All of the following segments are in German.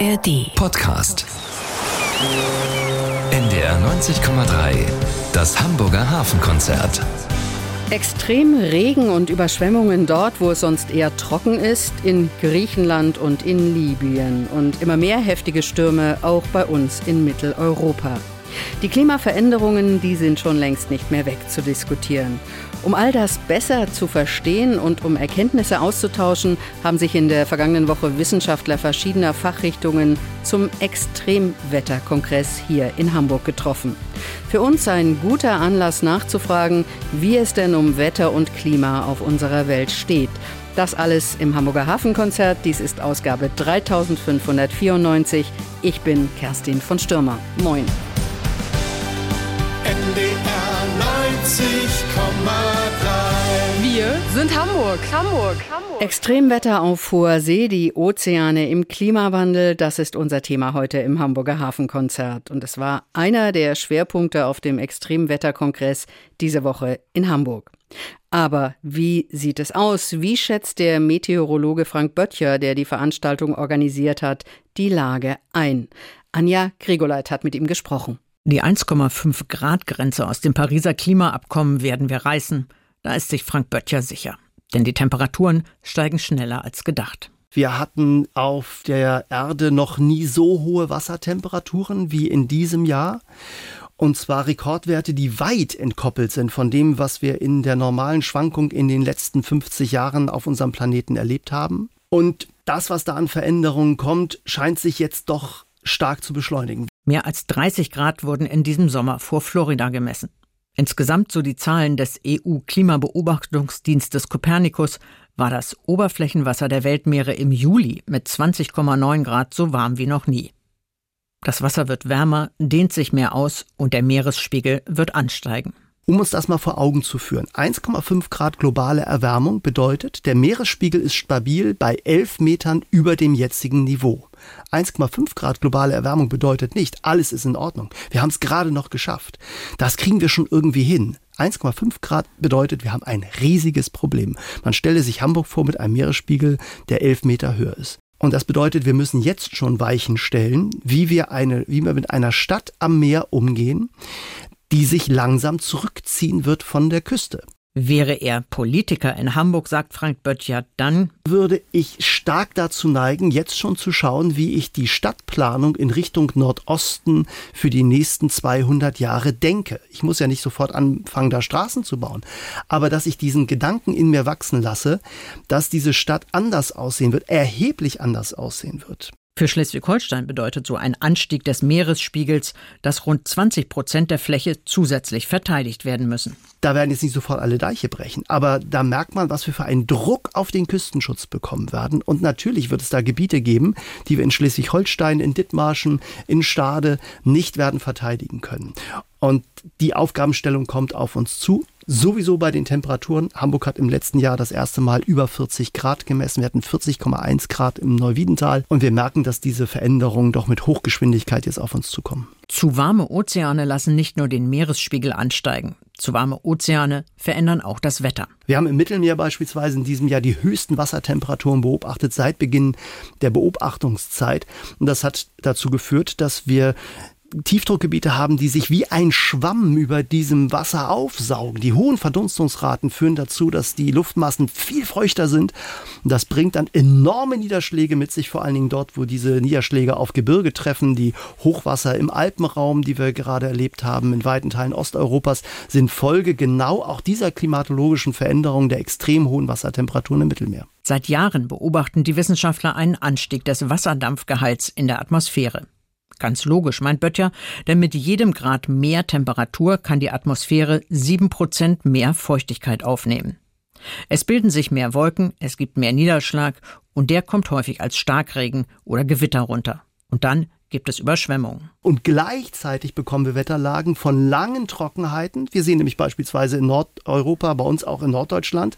ARD Podcast. NDR 90,3. Das Hamburger Hafenkonzert. Extrem Regen und Überschwemmungen dort, wo es sonst eher trocken ist, in Griechenland und in Libyen. Und immer mehr heftige Stürme auch bei uns in Mitteleuropa. Die Klimaveränderungen, die sind schon längst nicht mehr wegzudiskutieren. Um all das besser zu verstehen und um Erkenntnisse auszutauschen, haben sich in der vergangenen Woche Wissenschaftler verschiedener Fachrichtungen zum Extremwetterkongress hier in Hamburg getroffen. Für uns ein guter Anlass nachzufragen, wie es denn um Wetter und Klima auf unserer Welt steht. Das alles im Hamburger Hafenkonzert. Dies ist Ausgabe 3594. Ich bin Kerstin von Stürmer. Moin. Wir sind Hamburg, Hamburg, Hamburg. Extremwetter auf hoher See, die Ozeane im Klimawandel, das ist unser Thema heute im Hamburger Hafenkonzert. Und es war einer der Schwerpunkte auf dem Extremwetterkongress diese Woche in Hamburg. Aber wie sieht es aus? Wie schätzt der Meteorologe Frank Böttcher, der die Veranstaltung organisiert hat, die Lage ein? Anja Grigoleit hat mit ihm gesprochen. Die 1,5 Grad Grenze aus dem Pariser Klimaabkommen werden wir reißen. Da ist sich Frank Böttcher sicher. Denn die Temperaturen steigen schneller als gedacht. Wir hatten auf der Erde noch nie so hohe Wassertemperaturen wie in diesem Jahr. Und zwar Rekordwerte, die weit entkoppelt sind von dem, was wir in der normalen Schwankung in den letzten 50 Jahren auf unserem Planeten erlebt haben. Und das, was da an Veränderungen kommt, scheint sich jetzt doch stark zu beschleunigen. Mehr als 30 Grad wurden in diesem Sommer vor Florida gemessen. Insgesamt, so die Zahlen des EU-Klimabeobachtungsdienstes Copernicus, war das Oberflächenwasser der Weltmeere im Juli mit 20,9 Grad so warm wie noch nie. Das Wasser wird wärmer, dehnt sich mehr aus und der Meeresspiegel wird ansteigen. Um uns das mal vor Augen zu führen. 1,5 Grad globale Erwärmung bedeutet, der Meeresspiegel ist stabil bei 11 Metern über dem jetzigen Niveau. 1,5 Grad globale Erwärmung bedeutet nicht, alles ist in Ordnung. Wir haben es gerade noch geschafft. Das kriegen wir schon irgendwie hin. 1,5 Grad bedeutet, wir haben ein riesiges Problem. Man stelle sich Hamburg vor mit einem Meeresspiegel, der 11 Meter höher ist. Und das bedeutet, wir müssen jetzt schon Weichen stellen, wie wir eine, wie wir mit einer Stadt am Meer umgehen, die sich langsam zurückziehen wird von der Küste. Wäre er Politiker in Hamburg, sagt Frank Böttcher, dann würde ich stark dazu neigen, jetzt schon zu schauen, wie ich die Stadtplanung in Richtung Nordosten für die nächsten 200 Jahre denke. Ich muss ja nicht sofort anfangen, da Straßen zu bauen, aber dass ich diesen Gedanken in mir wachsen lasse, dass diese Stadt anders aussehen wird, erheblich anders aussehen wird. Für Schleswig-Holstein bedeutet so ein Anstieg des Meeresspiegels, dass rund 20 Prozent der Fläche zusätzlich verteidigt werden müssen. Da werden jetzt nicht sofort alle Deiche brechen, aber da merkt man, was wir für einen Druck auf den Küstenschutz bekommen werden. Und natürlich wird es da Gebiete geben, die wir in Schleswig-Holstein, in Dithmarschen, in Stade nicht werden verteidigen können. Und die Aufgabenstellung kommt auf uns zu. Sowieso bei den Temperaturen. Hamburg hat im letzten Jahr das erste Mal über 40 Grad gemessen. Wir hatten 40,1 Grad im Neuwiedental. Und wir merken, dass diese Veränderungen doch mit Hochgeschwindigkeit jetzt auf uns zukommen. Zu warme Ozeane lassen nicht nur den Meeresspiegel ansteigen. Zu warme Ozeane verändern auch das Wetter. Wir haben im Mittelmeer beispielsweise in diesem Jahr die höchsten Wassertemperaturen beobachtet seit Beginn der Beobachtungszeit. Und das hat dazu geführt, dass wir Tiefdruckgebiete haben, die sich wie ein Schwamm über diesem Wasser aufsaugen. Die hohen Verdunstungsraten führen dazu, dass die Luftmassen viel feuchter sind. Das bringt dann enorme Niederschläge mit sich, vor allen Dingen dort, wo diese Niederschläge auf Gebirge treffen. Die Hochwasser im Alpenraum, die wir gerade erlebt haben, in weiten Teilen Osteuropas, sind Folge genau auch dieser klimatologischen Veränderung der extrem hohen Wassertemperaturen im Mittelmeer. Seit Jahren beobachten die Wissenschaftler einen Anstieg des Wasserdampfgehalts in der Atmosphäre. Ganz logisch, meint Böttcher, denn mit jedem Grad mehr Temperatur kann die Atmosphäre sieben Prozent mehr Feuchtigkeit aufnehmen. Es bilden sich mehr Wolken, es gibt mehr Niederschlag und der kommt häufig als Starkregen oder Gewitter runter. Und dann gibt es Überschwemmungen. Und gleichzeitig bekommen wir Wetterlagen von langen Trockenheiten. Wir sehen nämlich beispielsweise in Nordeuropa, bei uns auch in Norddeutschland,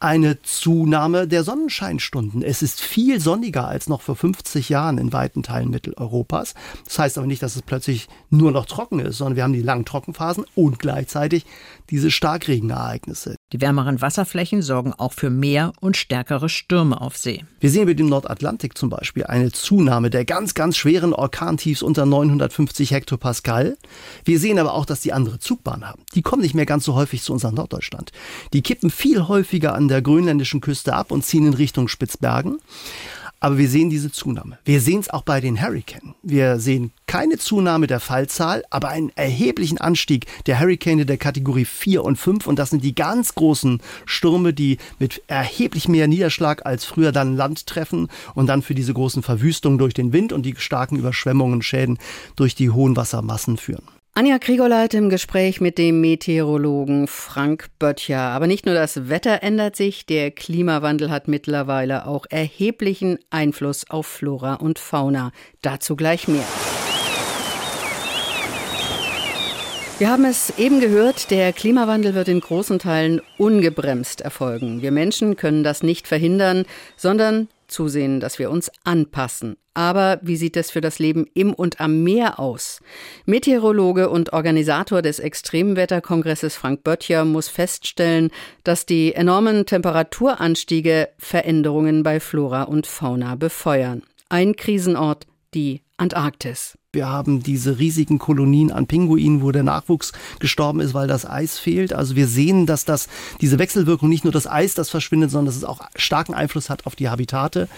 eine Zunahme der Sonnenscheinstunden. Es ist viel sonniger als noch vor 50 Jahren in weiten Teilen Mitteleuropas. Das heißt aber nicht, dass es plötzlich nur noch trocken ist, sondern wir haben die langen Trockenphasen und gleichzeitig diese Starkregenereignisse. Die wärmeren Wasserflächen sorgen auch für mehr und stärkere Stürme auf See. Wir sehen über dem Nordatlantik zum Beispiel eine Zunahme der ganz, ganz schweren Orkantiefs unter 950 Hektopascal. Wir sehen aber auch, dass die andere Zugbahn haben. Die kommen nicht mehr ganz so häufig zu unserem Norddeutschland. Die kippen viel häufiger an der grönländischen Küste ab und ziehen in Richtung Spitzbergen. Aber wir sehen diese Zunahme. Wir sehen es auch bei den Hurricanes. Wir sehen keine Zunahme der Fallzahl, aber einen erheblichen Anstieg der Hurricane der Kategorie 4 und 5. Und das sind die ganz großen Stürme, die mit erheblich mehr Niederschlag als früher dann Land treffen und dann für diese großen Verwüstungen durch den Wind und die starken Überschwemmungen, Schäden durch die hohen Wassermassen führen. Anja Kriegoleit im Gespräch mit dem Meteorologen Frank Böttcher. Aber nicht nur das Wetter ändert sich, der Klimawandel hat mittlerweile auch erheblichen Einfluss auf Flora und Fauna. Dazu gleich mehr. Wir haben es eben gehört, der Klimawandel wird in großen Teilen ungebremst erfolgen. Wir Menschen können das nicht verhindern, sondern zusehen, dass wir uns anpassen. Aber wie sieht es für das Leben im und am Meer aus? Meteorologe und Organisator des Extremwetterkongresses Frank Böttcher muss feststellen, dass die enormen Temperaturanstiege Veränderungen bei Flora und Fauna befeuern. Ein Krisenort, die Antarktis. Wir haben diese riesigen Kolonien an Pinguinen, wo der Nachwuchs gestorben ist, weil das Eis fehlt. Also wir sehen, dass das, diese Wechselwirkung nicht nur das Eis, das verschwindet, sondern dass es auch starken Einfluss hat auf die Habitate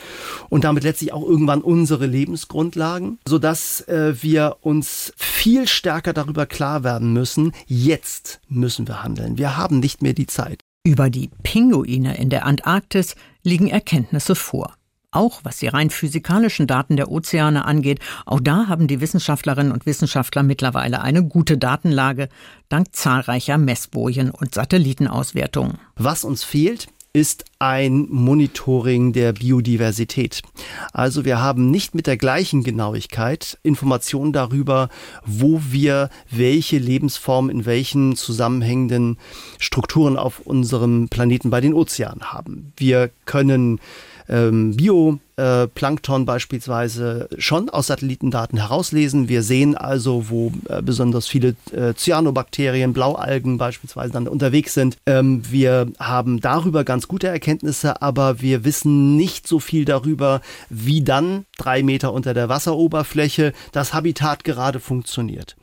und damit letztlich auch irgendwann unsere Lebensgrundlagen, sodass äh, wir uns viel stärker darüber klar werden müssen, jetzt müssen wir handeln. Wir haben nicht mehr die Zeit. Über die Pinguine in der Antarktis liegen Erkenntnisse vor. Auch was die rein physikalischen Daten der Ozeane angeht, auch da haben die Wissenschaftlerinnen und Wissenschaftler mittlerweile eine gute Datenlage, dank zahlreicher Messbojen und Satellitenauswertungen. Was uns fehlt, ist ein Monitoring der Biodiversität. Also wir haben nicht mit der gleichen Genauigkeit Informationen darüber, wo wir welche Lebensform in welchen zusammenhängenden Strukturen auf unserem Planeten bei den Ozeanen haben. Wir können ähm, Bioplankton beispielsweise schon aus Satellitendaten herauslesen. Wir sehen also, wo äh, besonders viele äh, Cyanobakterien, Blaualgen beispielsweise dann unterwegs sind. Ähm, wir haben darüber ganz gute Erkenntnisse, aber wir wissen nicht so viel darüber, wie dann drei Meter unter der Wasseroberfläche das Habitat gerade funktioniert.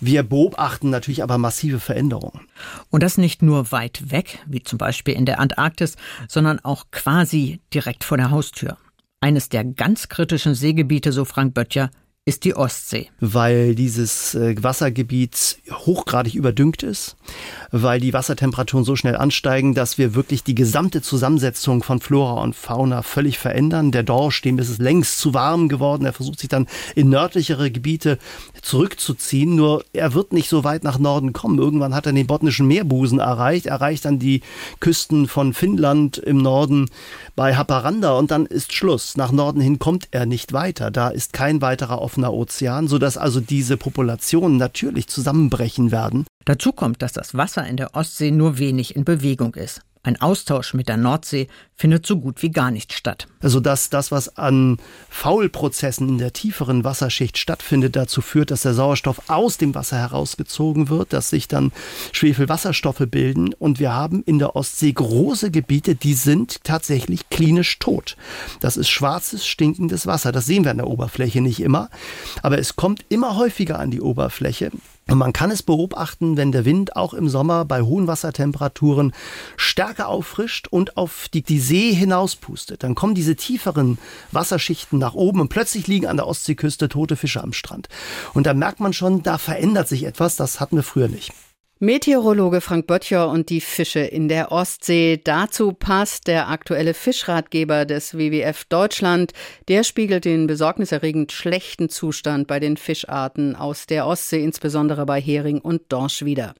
Wir beobachten natürlich aber massive Veränderungen. Und das nicht nur weit weg, wie zum Beispiel in der Antarktis, sondern auch quasi direkt vor der Haustür. Eines der ganz kritischen Seegebiete, so Frank Böttcher, ist die Ostsee. Weil dieses äh, Wassergebiet hochgradig überdüngt ist, weil die Wassertemperaturen so schnell ansteigen, dass wir wirklich die gesamte Zusammensetzung von Flora und Fauna völlig verändern. Der Dorsch, dem ist es längst zu warm geworden. Er versucht sich dann in nördlichere Gebiete zurückzuziehen. Nur er wird nicht so weit nach Norden kommen. Irgendwann hat er den botnischen Meerbusen erreicht, erreicht dann die Küsten von Finnland im Norden bei Haparanda und dann ist Schluss. Nach Norden hin kommt er nicht weiter. Da ist kein weiterer offener Ozean, sodass also diese Populationen natürlich zusammenbrechen werden. Dazu kommt, dass das Wasser in der Ostsee nur wenig in Bewegung ist. Ein Austausch mit der Nordsee findet so gut wie gar nicht statt. Also dass das, was an Faulprozessen in der tieferen Wasserschicht stattfindet, dazu führt, dass der Sauerstoff aus dem Wasser herausgezogen wird, dass sich dann Schwefelwasserstoffe bilden. Und wir haben in der Ostsee große Gebiete, die sind tatsächlich klinisch tot. Das ist schwarzes, stinkendes Wasser. Das sehen wir an der Oberfläche nicht immer. Aber es kommt immer häufiger an die Oberfläche. Und man kann es beobachten, wenn der Wind auch im Sommer bei hohen Wassertemperaturen stärker auffrischt und auf die, die See hinauspustet. Dann kommen diese tieferen Wasserschichten nach oben und plötzlich liegen an der Ostseeküste tote Fische am Strand. Und da merkt man schon, da verändert sich etwas, das hatten wir früher nicht. Meteorologe Frank Böttcher und die Fische in der Ostsee. Dazu passt der aktuelle Fischratgeber des WWF Deutschland. Der spiegelt den besorgniserregend schlechten Zustand bei den Fischarten aus der Ostsee, insbesondere bei Hering und Dorsch wider.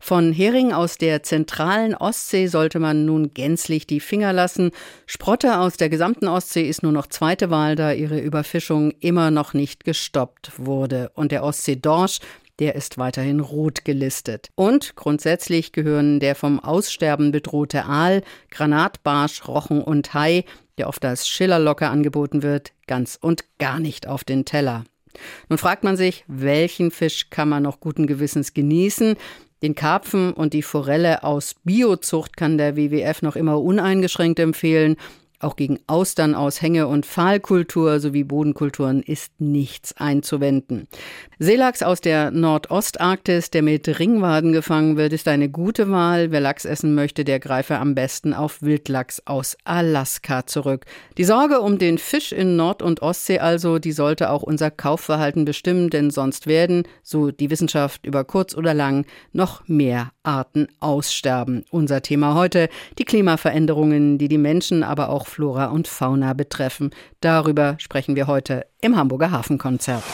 Von Hering aus der zentralen Ostsee sollte man nun gänzlich die Finger lassen. Sprotte aus der gesamten Ostsee ist nur noch zweite Wahl, da ihre Überfischung immer noch nicht gestoppt wurde. Und der Ostsee-Dorsch der ist weiterhin rot gelistet. Und grundsätzlich gehören der vom Aussterben bedrohte Aal, Granatbarsch, Rochen und Hai, der oft als Schillerlocke angeboten wird, ganz und gar nicht auf den Teller. Nun fragt man sich, welchen Fisch kann man noch guten Gewissens genießen? Den Karpfen und die Forelle aus Biozucht kann der WWF noch immer uneingeschränkt empfehlen. Auch gegen Austern aus Hänge- und Pfahlkultur sowie Bodenkulturen ist nichts einzuwenden. Seelachs aus der Nordostarktis, der mit Ringwaden gefangen wird, ist eine gute Wahl. Wer Lachs essen möchte, der greife am besten auf Wildlachs aus Alaska zurück. Die Sorge um den Fisch in Nord- und Ostsee also, die sollte auch unser Kaufverhalten bestimmen, denn sonst werden, so die Wissenschaft über kurz oder lang, noch mehr Arten aussterben. Unser Thema heute, die Klimaveränderungen, die die Menschen, aber auch Flora und Fauna betreffen. Darüber sprechen wir heute im Hamburger Hafenkonzert.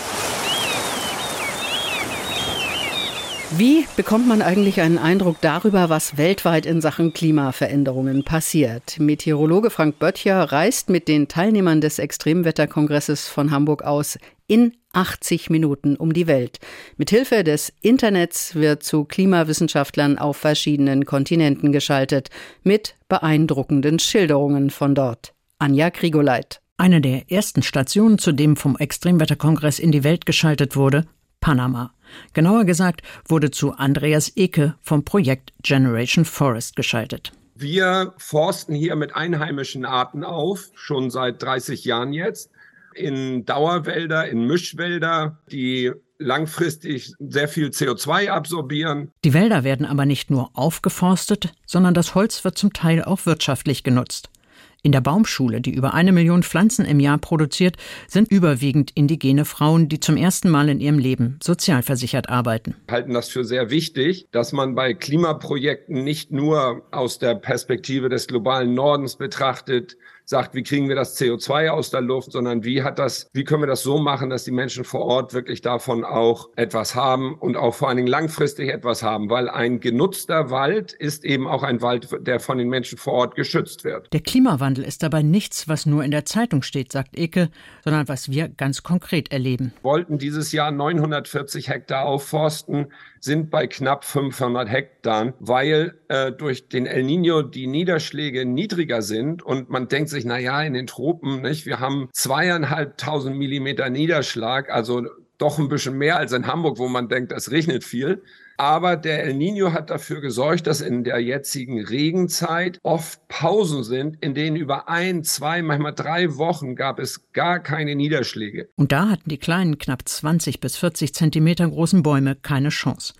Wie bekommt man eigentlich einen Eindruck darüber, was weltweit in Sachen Klimaveränderungen passiert? Meteorologe Frank Böttcher reist mit den Teilnehmern des Extremwetterkongresses von Hamburg aus in 80 Minuten um die Welt. Mithilfe des Internets wird zu Klimawissenschaftlern auf verschiedenen Kontinenten geschaltet, mit beeindruckenden Schilderungen von dort. Anja Krigoleit. Eine der ersten Stationen, zu dem vom Extremwetterkongress in die Welt geschaltet wurde, Panama. Genauer gesagt wurde zu Andreas Eke vom Projekt Generation Forest geschaltet. Wir forsten hier mit einheimischen Arten auf, schon seit 30 Jahren jetzt, in Dauerwälder, in Mischwälder, die langfristig sehr viel CO2 absorbieren. Die Wälder werden aber nicht nur aufgeforstet, sondern das Holz wird zum Teil auch wirtschaftlich genutzt. In der Baumschule, die über eine Million Pflanzen im Jahr produziert, sind überwiegend indigene Frauen, die zum ersten Mal in ihrem Leben sozialversichert arbeiten. Wir halten das für sehr wichtig, dass man bei Klimaprojekten nicht nur aus der Perspektive des globalen Nordens betrachtet, sagt, wie kriegen wir das CO2 aus der Luft, sondern wie hat das, wie können wir das so machen, dass die Menschen vor Ort wirklich davon auch etwas haben und auch vor allen Dingen langfristig etwas haben, weil ein genutzter Wald ist eben auch ein Wald, der von den Menschen vor Ort geschützt wird. Der Klimawandel ist dabei nichts, was nur in der Zeitung steht, sagt Eke, sondern was wir ganz konkret erleben. Wir wollten dieses Jahr 940 Hektar aufforsten, sind bei knapp 500 Hektar, weil äh, durch den El Nino die Niederschläge niedriger sind und man denkt sich, na ja, in den Tropen, nicht, wir haben zweieinhalbtausend Millimeter Niederschlag, also doch ein bisschen mehr als in Hamburg, wo man denkt, es regnet viel. Aber der El Nino hat dafür gesorgt, dass in der jetzigen Regenzeit oft Pausen sind, in denen über ein, zwei, manchmal drei Wochen gab es gar keine Niederschläge. Und da hatten die kleinen, knapp 20 bis 40 Zentimeter großen Bäume keine Chance.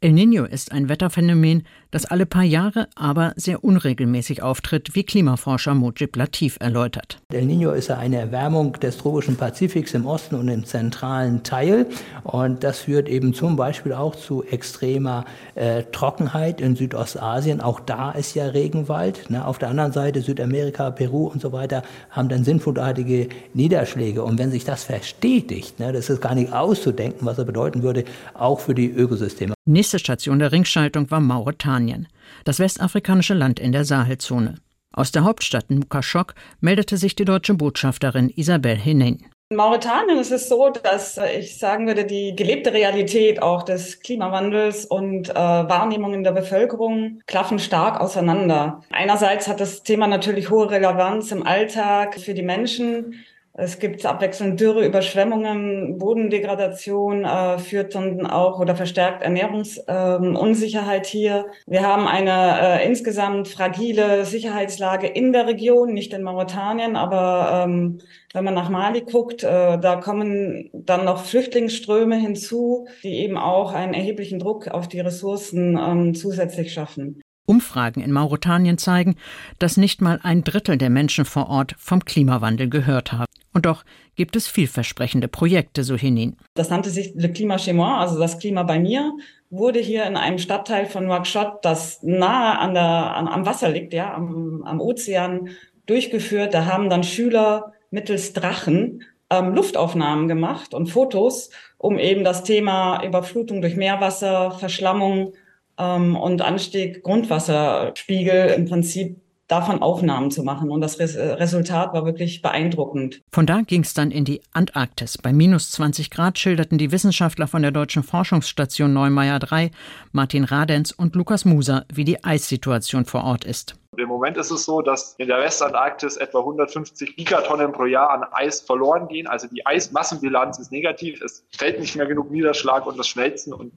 El Nino ist ein Wetterphänomen, das alle paar Jahre, aber sehr unregelmäßig auftritt, wie Klimaforscher Mojib Latif erläutert. El Nino ist eine Erwärmung des tropischen Pazifiks im Osten und im zentralen Teil. Und das führt eben zum Beispiel auch zu extremer äh, Trockenheit in Südostasien. Auch da ist ja Regenwald. Ne? Auf der anderen Seite Südamerika, Peru und so weiter haben dann sinnflutartige Niederschläge. Und wenn sich das verstetigt, ne, das ist gar nicht auszudenken, was er bedeuten würde, auch für die Ökosysteme. Nächste Station der Ringschaltung war Mauretanien, das westafrikanische Land in der Sahelzone. Aus der Hauptstadt Nukaschok meldete sich die deutsche Botschafterin Isabel Henin. In Mauretanien ist es so, dass ich sagen würde, die gelebte Realität auch des Klimawandels und äh, Wahrnehmungen der Bevölkerung klaffen stark auseinander. Einerseits hat das Thema natürlich hohe Relevanz im Alltag für die Menschen. Es gibt abwechselnd Dürre, Überschwemmungen, Bodendegradation äh, führt dann auch oder verstärkt Ernährungsunsicherheit ähm, hier. Wir haben eine äh, insgesamt fragile Sicherheitslage in der Region, nicht in Mauretanien, aber ähm, wenn man nach Mali guckt, äh, da kommen dann noch Flüchtlingsströme hinzu, die eben auch einen erheblichen Druck auf die Ressourcen ähm, zusätzlich schaffen. Umfragen in Mauretanien zeigen, dass nicht mal ein Drittel der Menschen vor Ort vom Klimawandel gehört haben. Und doch gibt es vielversprechende Projekte, so Henin. Das nannte sich Le Climat chez moi, also das Klima bei mir, wurde hier in einem Stadtteil von Nouakchott, das nahe an der, an, am Wasser liegt, ja, am, am Ozean, durchgeführt. Da haben dann Schüler mittels Drachen ähm, Luftaufnahmen gemacht und Fotos, um eben das Thema Überflutung durch Meerwasser, Verschlammung und Anstieg Grundwasserspiegel im Prinzip davon Aufnahmen zu machen. Und das Resultat war wirklich beeindruckend. Von da ging es dann in die Antarktis. Bei minus 20 Grad schilderten die Wissenschaftler von der Deutschen Forschungsstation Neumeier 3, Martin Radenz und Lukas Muser, wie die Eissituation vor Ort ist. Im Moment ist es so, dass in der Westantarktis etwa 150 Gigatonnen pro Jahr an Eis verloren gehen. Also die Eismassenbilanz ist negativ. Es fällt nicht mehr genug Niederschlag und das Schmelzen und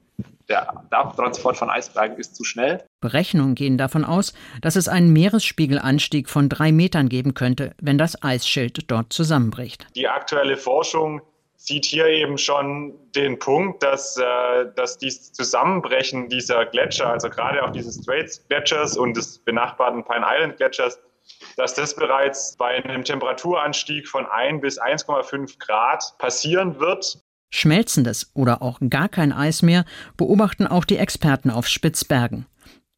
der Abtransport von Eisbergen ist zu schnell. Berechnungen gehen davon aus, dass es einen Meeresspiegelanstieg von drei Metern geben könnte, wenn das Eisschild dort zusammenbricht. Die aktuelle Forschung sieht hier eben schon den Punkt, dass, äh, dass dieses Zusammenbrechen dieser Gletscher, also gerade auch dieses Straits Gletschers und des benachbarten Pine Island Gletschers, dass das bereits bei einem Temperaturanstieg von 1 bis 1,5 Grad passieren wird. Schmelzendes oder auch gar kein Eis mehr beobachten auch die Experten auf Spitzbergen.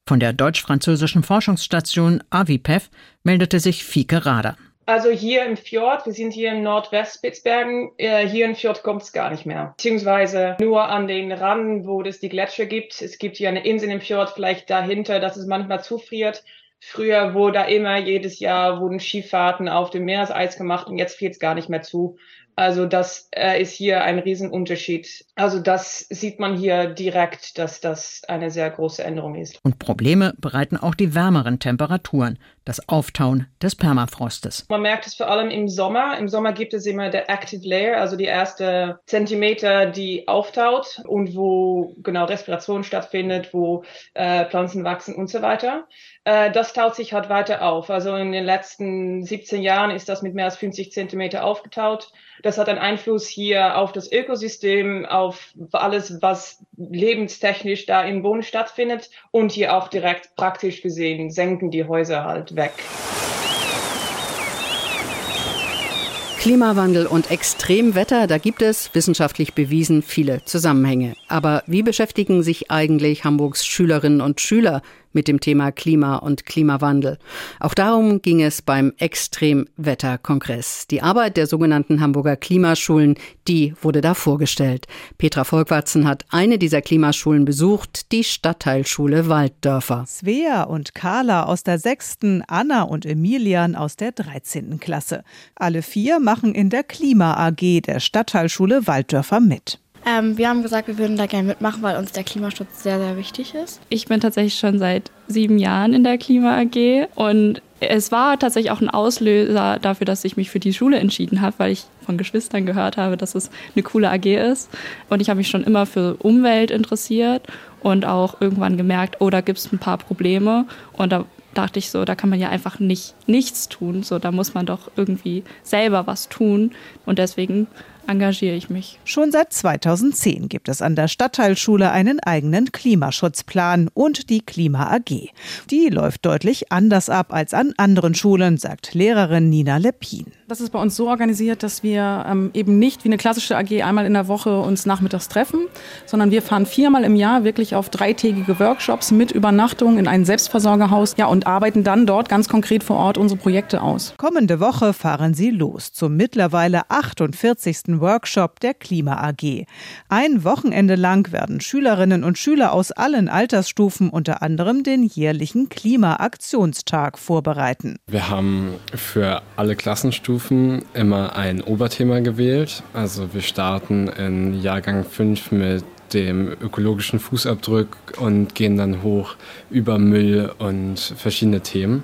Von der deutsch-französischen Forschungsstation AVIPEF meldete sich Fieke Rader. Also hier im Fjord, wir sind hier in Nordwestspitzbergen, äh, hier im Fjord kommt es gar nicht mehr. Beziehungsweise nur an den Randen, wo es die Gletscher gibt. Es gibt hier eine Insel im Fjord, vielleicht dahinter, dass es manchmal zufriert. Früher wurde da immer jedes Jahr wurden Skifahrten auf dem Meereseis gemacht und jetzt friert es gar nicht mehr zu. Also das äh, ist hier ein Riesenunterschied. Also das sieht man hier direkt, dass das eine sehr große Änderung ist. Und Probleme bereiten auch die wärmeren Temperaturen, das Auftauen des Permafrostes. Man merkt es vor allem im Sommer. Im Sommer gibt es immer der Active Layer, also die erste Zentimeter, die auftaut und wo genau Respiration stattfindet, wo äh, Pflanzen wachsen und so weiter. Äh, das taut sich halt weiter auf. Also in den letzten 17 Jahren ist das mit mehr als 50 Zentimeter aufgetaut. Das hat einen Einfluss hier auf das Ökosystem, auf alles, was lebenstechnisch da im Boden stattfindet und hier auch direkt praktisch gesehen senken die Häuser halt weg. Klimawandel und Extremwetter, da gibt es wissenschaftlich bewiesen viele Zusammenhänge. Aber wie beschäftigen sich eigentlich Hamburgs Schülerinnen und Schüler mit dem Thema Klima und Klimawandel. Auch darum ging es beim Extremwetterkongress. Die Arbeit der sogenannten Hamburger Klimaschulen, die wurde da vorgestellt. Petra Volkwatzen hat eine dieser Klimaschulen besucht, die Stadtteilschule Walddörfer. Svea und Carla aus der sechsten, Anna und Emilian aus der 13. Klasse. Alle vier machen in der Klima AG der Stadtteilschule Walddörfer mit. Ähm, wir haben gesagt, wir würden da gerne mitmachen, weil uns der Klimaschutz sehr, sehr wichtig ist. Ich bin tatsächlich schon seit sieben Jahren in der Klima AG und es war tatsächlich auch ein Auslöser dafür, dass ich mich für die Schule entschieden habe, weil ich von Geschwistern gehört habe, dass es eine coole AG ist. Und ich habe mich schon immer für Umwelt interessiert und auch irgendwann gemerkt, oh, da gibt es ein paar Probleme. Und da dachte ich so, da kann man ja einfach nicht nichts tun. So, da muss man doch irgendwie selber was tun. Und deswegen engagiere ich mich. Schon seit 2010 gibt es an der Stadtteilschule einen eigenen Klimaschutzplan und die Klima AG. Die läuft deutlich anders ab als an anderen Schulen, sagt Lehrerin Nina Lepin. Das ist bei uns so organisiert, dass wir ähm, eben nicht wie eine klassische AG einmal in der Woche uns nachmittags treffen, sondern wir fahren viermal im Jahr wirklich auf dreitägige Workshops mit Übernachtung in ein Selbstversorgerhaus ja, und arbeiten dann dort ganz konkret vor Ort unsere Projekte aus. Kommende Woche fahren sie los zum mittlerweile 48. Workshop der Klima AG. Ein Wochenende lang werden Schülerinnen und Schüler aus allen Altersstufen unter anderem den jährlichen Klimaaktionstag vorbereiten. Wir haben für alle Klassenstufen Stufen immer ein Oberthema gewählt. Also wir starten in Jahrgang 5 mit dem ökologischen Fußabdruck und gehen dann hoch über Müll und verschiedene Themen.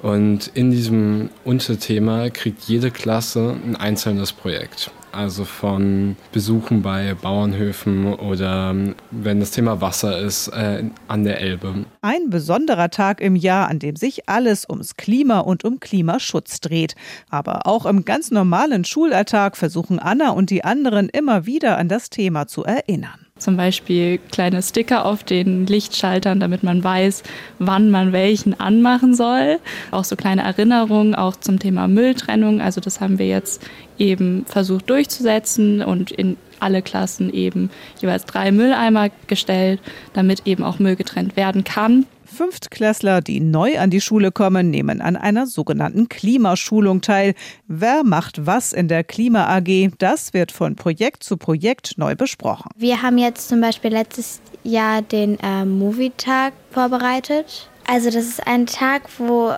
Und in diesem Unterthema kriegt jede Klasse ein einzelnes Projekt also von Besuchen bei Bauernhöfen oder wenn das Thema Wasser ist, äh, an der Elbe. Ein besonderer Tag im Jahr, an dem sich alles ums Klima und um Klimaschutz dreht. Aber auch im ganz normalen Schulalltag versuchen Anna und die anderen immer wieder an das Thema zu erinnern. Zum Beispiel kleine Sticker auf den Lichtschaltern, damit man weiß, wann man welchen anmachen soll. Auch so kleine Erinnerungen, auch zum Thema Mülltrennung. Also das haben wir jetzt eben versucht durchzusetzen und in alle Klassen eben jeweils drei Mülleimer gestellt, damit eben auch Müll getrennt werden kann. Fünftklässler, die neu an die Schule kommen, nehmen an einer sogenannten Klimaschulung teil. Wer macht was in der Klima AG? Das wird von Projekt zu Projekt neu besprochen. Wir haben jetzt zum Beispiel letztes Jahr den äh, Movie-Tag vorbereitet. Also das ist ein Tag, wo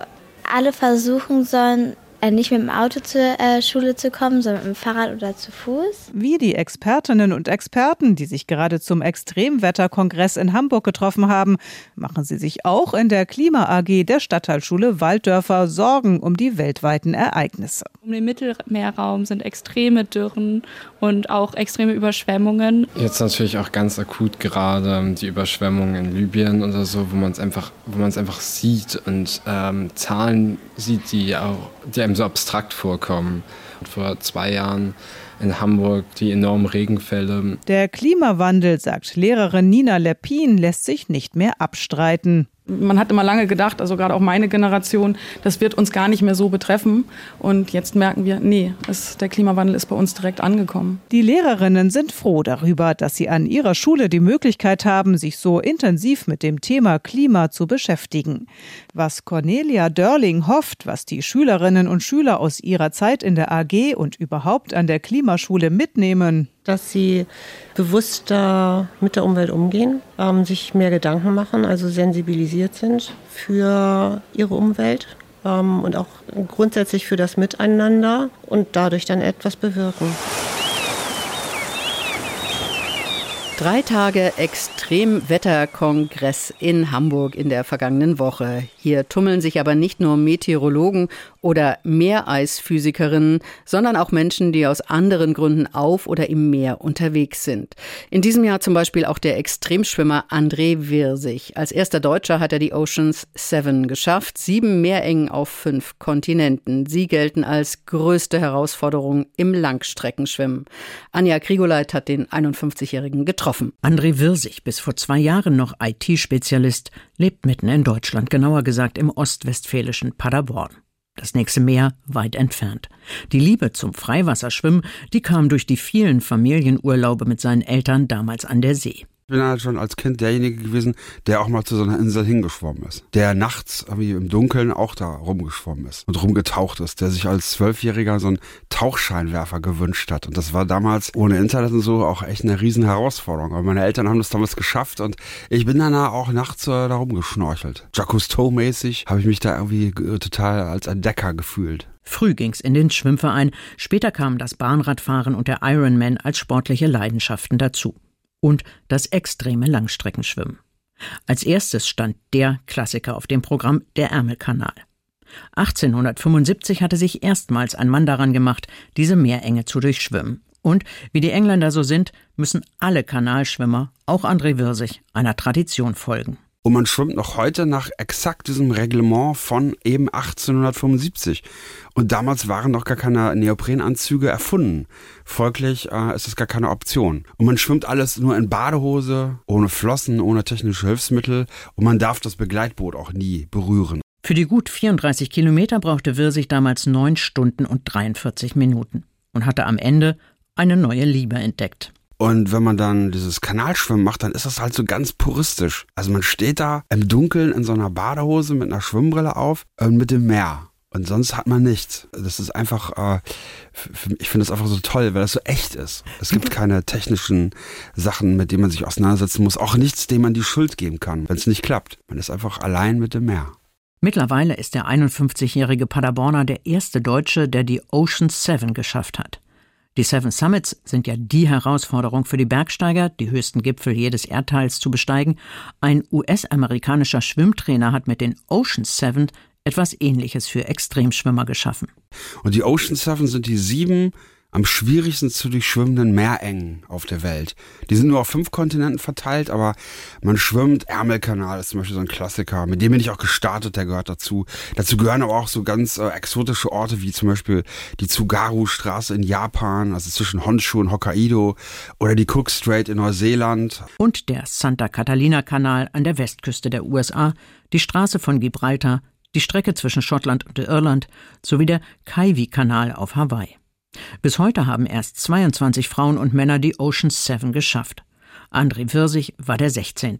alle versuchen sollen, nicht mit dem Auto zur äh, Schule zu kommen, sondern mit dem Fahrrad oder zu Fuß. Wie die Expertinnen und Experten, die sich gerade zum Extremwetterkongress in Hamburg getroffen haben, machen sie sich auch in der Klima AG der Stadtteilschule Walddörfer Sorgen um die weltweiten Ereignisse. Um den Mittelmeerraum sind extreme Dürren und auch extreme Überschwemmungen. Jetzt natürlich auch ganz akut gerade die Überschwemmungen in Libyen oder so, wo man es einfach, wo man es einfach sieht und ähm, Zahlen sieht, die auch, die einem so abstrakt vorkommen. Vor zwei Jahren in Hamburg die enormen Regenfälle. Der Klimawandel, sagt Lehrerin Nina Lepin, lässt sich nicht mehr abstreiten. Man hat immer lange gedacht, also gerade auch meine Generation, das wird uns gar nicht mehr so betreffen. Und jetzt merken wir, nee, es, der Klimawandel ist bei uns direkt angekommen. Die Lehrerinnen sind froh darüber, dass sie an ihrer Schule die Möglichkeit haben, sich so intensiv mit dem Thema Klima zu beschäftigen. Was Cornelia Dörling hofft, was die Schülerinnen und Schüler aus ihrer Zeit in der AG und überhaupt an der Klimaschule mitnehmen, dass sie bewusster mit der Umwelt umgehen, ähm, sich mehr Gedanken machen, also sensibilisiert sind für ihre Umwelt ähm, und auch grundsätzlich für das Miteinander und dadurch dann etwas bewirken. Drei Tage Extremwetterkongress in Hamburg in der vergangenen Woche. Hier tummeln sich aber nicht nur Meteorologen oder Meereisphysikerinnen, sondern auch Menschen, die aus anderen Gründen auf oder im Meer unterwegs sind. In diesem Jahr zum Beispiel auch der Extremschwimmer André Wirsig. Als erster Deutscher hat er die Oceans Seven geschafft. Sieben Meerengen auf fünf Kontinenten. Sie gelten als größte Herausforderung im Langstreckenschwimmen. Anja Krigoleit hat den 51-Jährigen getroffen. André Wirsig, bis vor zwei Jahren noch IT-Spezialist, lebt mitten in Deutschland, genauer gesagt im ostwestfälischen Paderborn. Das nächste Meer weit entfernt. Die Liebe zum Freiwasserschwimmen, die kam durch die vielen Familienurlaube mit seinen Eltern damals an der See. Ich bin halt schon als Kind derjenige gewesen, der auch mal zu so einer Insel hingeschwommen ist. Der nachts irgendwie im Dunkeln auch da rumgeschwommen ist und rumgetaucht ist. Der sich als Zwölfjähriger so einen Tauchscheinwerfer gewünscht hat. Und das war damals ohne Internet und so auch echt eine riesen Herausforderung. Aber meine Eltern haben das damals geschafft und ich bin dann auch nachts äh, da rumgeschnorchelt. Jacques Cousteau-mäßig habe ich mich da irgendwie äh, total als Entdecker gefühlt. Früh ging's in den Schwimmverein, später kamen das Bahnradfahren und der Ironman als sportliche Leidenschaften dazu und das extreme Langstreckenschwimmen. Als erstes stand der Klassiker auf dem Programm der Ärmelkanal. 1875 hatte sich erstmals ein Mann daran gemacht, diese Meerenge zu durchschwimmen. Und wie die Engländer so sind, müssen alle Kanalschwimmer, auch André Wirsig, einer Tradition folgen. Und man schwimmt noch heute nach exakt diesem Reglement von eben 1875. Und damals waren noch gar keine Neoprenanzüge erfunden. Folglich äh, ist es gar keine Option. Und man schwimmt alles nur in Badehose, ohne Flossen, ohne technische Hilfsmittel. Und man darf das Begleitboot auch nie berühren. Für die gut 34 Kilometer brauchte Wirsig damals 9 Stunden und 43 Minuten und hatte am Ende eine neue Liebe entdeckt. Und wenn man dann dieses Kanalschwimmen macht, dann ist das halt so ganz puristisch. Also man steht da im Dunkeln in so einer Badehose mit einer Schwimmbrille auf und mit dem Meer. Und sonst hat man nichts. Das ist einfach, äh, ich finde das einfach so toll, weil das so echt ist. Es gibt keine technischen Sachen, mit denen man sich auseinandersetzen muss. Auch nichts, dem man die Schuld geben kann, wenn es nicht klappt. Man ist einfach allein mit dem Meer. Mittlerweile ist der 51-jährige Paderborner der erste Deutsche, der die Ocean Seven geschafft hat. Die Seven Summits sind ja die Herausforderung für die Bergsteiger, die höchsten Gipfel jedes Erdteils zu besteigen. Ein US-amerikanischer Schwimmtrainer hat mit den Ocean Seven etwas Ähnliches für Extremschwimmer geschaffen. Und die Ocean Seven sind die sieben am schwierigsten zu durchschwimmenden Meerengen auf der Welt. Die sind nur auf fünf Kontinenten verteilt, aber man schwimmt. Ärmelkanal ist zum Beispiel so ein Klassiker. Mit dem bin ich auch gestartet, der gehört dazu. Dazu gehören aber auch so ganz äh, exotische Orte wie zum Beispiel die Tsugaru-Straße in Japan, also zwischen Honshu und Hokkaido, oder die Cook Strait in Neuseeland. Und der Santa Catalina-Kanal an der Westküste der USA, die Straße von Gibraltar, die Strecke zwischen Schottland und Irland sowie der Kaiwi-Kanal auf Hawaii. Bis heute haben erst 22 Frauen und Männer die Ocean Seven geschafft. André Wirsig war der 16.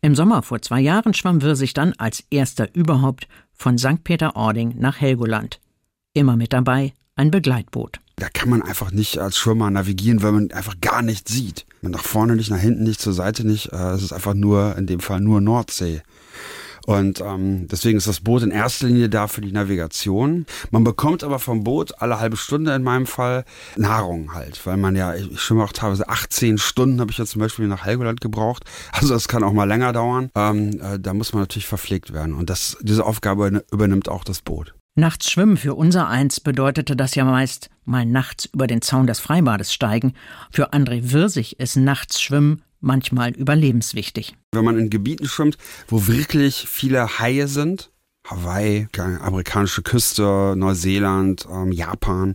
Im Sommer vor zwei Jahren schwamm Wirsig dann als erster überhaupt von St. Peter-Ording nach Helgoland. Immer mit dabei ein Begleitboot. Da kann man einfach nicht als Schwimmer navigieren, weil man einfach gar nichts sieht. Nach vorne nicht, nach hinten nicht, zur Seite nicht. Äh, es ist einfach nur, in dem Fall nur Nordsee. Und ähm, deswegen ist das Boot in erster Linie da für die Navigation. Man bekommt aber vom Boot alle halbe Stunde in meinem Fall Nahrung halt, weil man ja, ich schwimme auch teilweise 18 Stunden habe ich ja zum Beispiel nach Helgoland gebraucht. Also das kann auch mal länger dauern. Ähm, äh, da muss man natürlich verpflegt werden. Und das, diese Aufgabe übernimmt auch das Boot. Nachts schwimmen für unser Eins bedeutete das ja meist mal nachts über den Zaun des Freibades steigen. Für André Wirsig ist nachts Schwimmen manchmal überlebenswichtig. Wenn man in Gebieten schwimmt, wo wirklich viele Haie sind, Hawaii, amerikanische Küste, Neuseeland, ähm, Japan.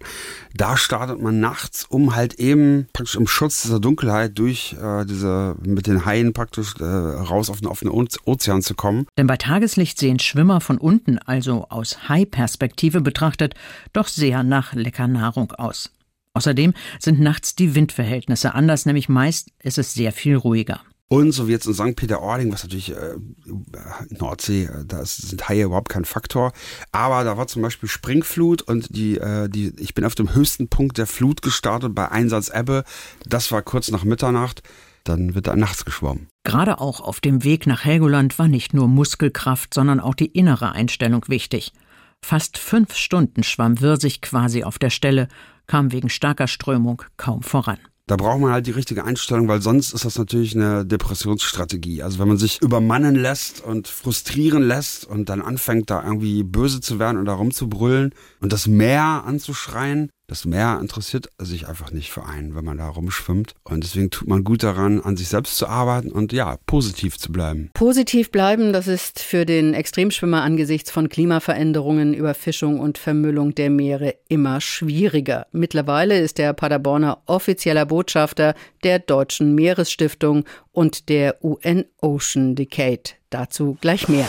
Da startet man nachts, um halt eben praktisch im Schutz dieser Dunkelheit durch äh, diese mit den Haien praktisch äh, raus auf den offenen Ozean zu kommen. Denn bei Tageslicht sehen Schwimmer von unten, also aus Hai-Perspektive betrachtet, doch sehr nach lecker Nahrung aus. Außerdem sind nachts die Windverhältnisse anders, nämlich meist ist es sehr viel ruhiger. Und so wie jetzt in St. Peter-Ording, was natürlich äh, Nordsee, äh, da ist, sind Haie überhaupt kein Faktor. Aber da war zum Beispiel Springflut und die, äh, die, ich bin auf dem höchsten Punkt der Flut gestartet bei Einsatz Ebbe. Das war kurz nach Mitternacht. Dann wird da nachts geschwommen. Gerade auch auf dem Weg nach Helgoland war nicht nur Muskelkraft, sondern auch die innere Einstellung wichtig. Fast fünf Stunden schwamm Wirsig quasi auf der Stelle, kam wegen starker Strömung kaum voran. Da braucht man halt die richtige Einstellung, weil sonst ist das natürlich eine Depressionsstrategie. Also wenn man sich übermannen lässt und frustrieren lässt und dann anfängt da irgendwie böse zu werden und da rumzubrüllen und das Meer anzuschreien, das Meer interessiert sich einfach nicht für einen, wenn man da rumschwimmt. Und deswegen tut man gut daran, an sich selbst zu arbeiten und ja, positiv zu bleiben. Positiv bleiben, das ist für den Extremschwimmer angesichts von Klimaveränderungen, Überfischung und Vermüllung der Meere immer schwieriger. Mittlerweile ist der Paderborner offizieller Botschafter der Deutschen Meeresstiftung und der UN Ocean Decade. Dazu gleich mehr.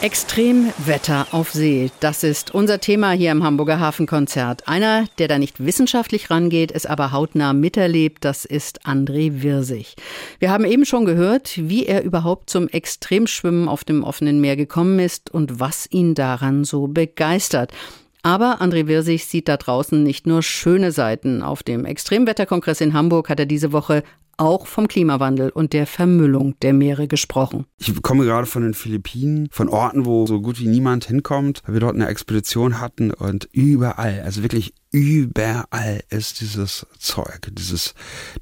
Extremwetter auf See, das ist unser Thema hier im Hamburger Hafenkonzert. Einer, der da nicht wissenschaftlich rangeht, es aber hautnah miterlebt, das ist André Wirsig. Wir haben eben schon gehört, wie er überhaupt zum Extremschwimmen auf dem offenen Meer gekommen ist und was ihn daran so begeistert. Aber André Wirsig sieht da draußen nicht nur schöne Seiten. Auf dem Extremwetterkongress in Hamburg hat er diese Woche auch vom Klimawandel und der Vermüllung der Meere gesprochen. Ich komme gerade von den Philippinen, von Orten, wo so gut wie niemand hinkommt, weil wir dort eine Expedition hatten und überall, also wirklich überall ist dieses Zeug, dieses,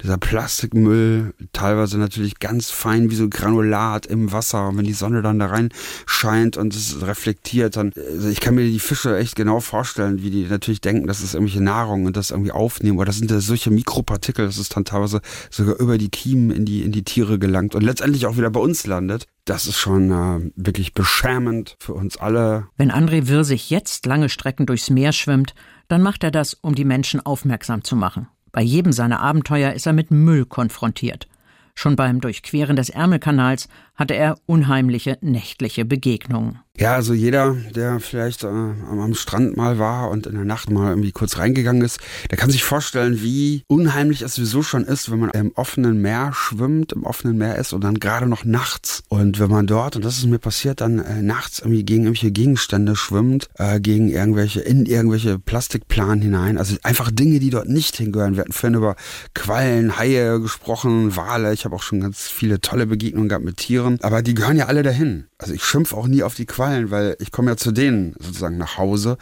dieser Plastikmüll, teilweise natürlich ganz fein wie so Granulat im Wasser. Und wenn die Sonne dann da rein scheint und es reflektiert, dann, also ich kann mir die Fische echt genau vorstellen, wie die natürlich denken, das ist irgendwelche Nahrung und das irgendwie aufnehmen. Oder das sind ja solche Mikropartikel, dass es dann teilweise sogar über die Kiemen in die, in die Tiere gelangt und letztendlich auch wieder bei uns landet. Das ist schon äh, wirklich beschämend für uns alle. Wenn André Wirsig jetzt lange Strecken durchs Meer schwimmt, dann macht er das, um die Menschen aufmerksam zu machen. Bei jedem seiner Abenteuer ist er mit Müll konfrontiert. Schon beim Durchqueren des Ärmelkanals hatte er unheimliche nächtliche Begegnungen. Ja, also jeder, der vielleicht äh, am Strand mal war und in der Nacht mal irgendwie kurz reingegangen ist, der kann sich vorstellen, wie unheimlich es sowieso schon ist, wenn man im offenen Meer schwimmt, im offenen Meer ist und dann gerade noch nachts. Und wenn man dort, und das ist mir passiert, dann äh, nachts irgendwie gegen irgendwelche Gegenstände schwimmt, äh, gegen irgendwelche, in irgendwelche Plastikplanen hinein. Also einfach Dinge, die dort nicht hingehören. Wir hatten vorhin über Quallen, Haie gesprochen, Wale. Ich habe auch schon ganz viele tolle Begegnungen gehabt mit Tieren. Aber die gehören ja alle dahin. Also ich schimpfe auch nie auf die Quallen, weil ich komme ja zu denen sozusagen nach Hause.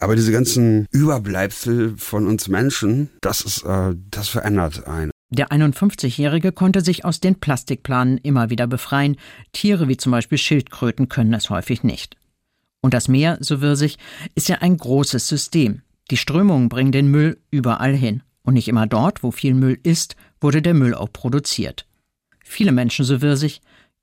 Aber diese ganzen Überbleibsel von uns Menschen, das ist, äh, das verändert einen. Der 51-Jährige konnte sich aus den Plastikplanen immer wieder befreien. Tiere wie zum Beispiel Schildkröten können es häufig nicht. Und das Meer, so Wirsig, ist ja ein großes System. Die Strömungen bringen den Müll überall hin. Und nicht immer dort, wo viel Müll ist, wurde der Müll auch produziert. Viele Menschen, so Wirsig,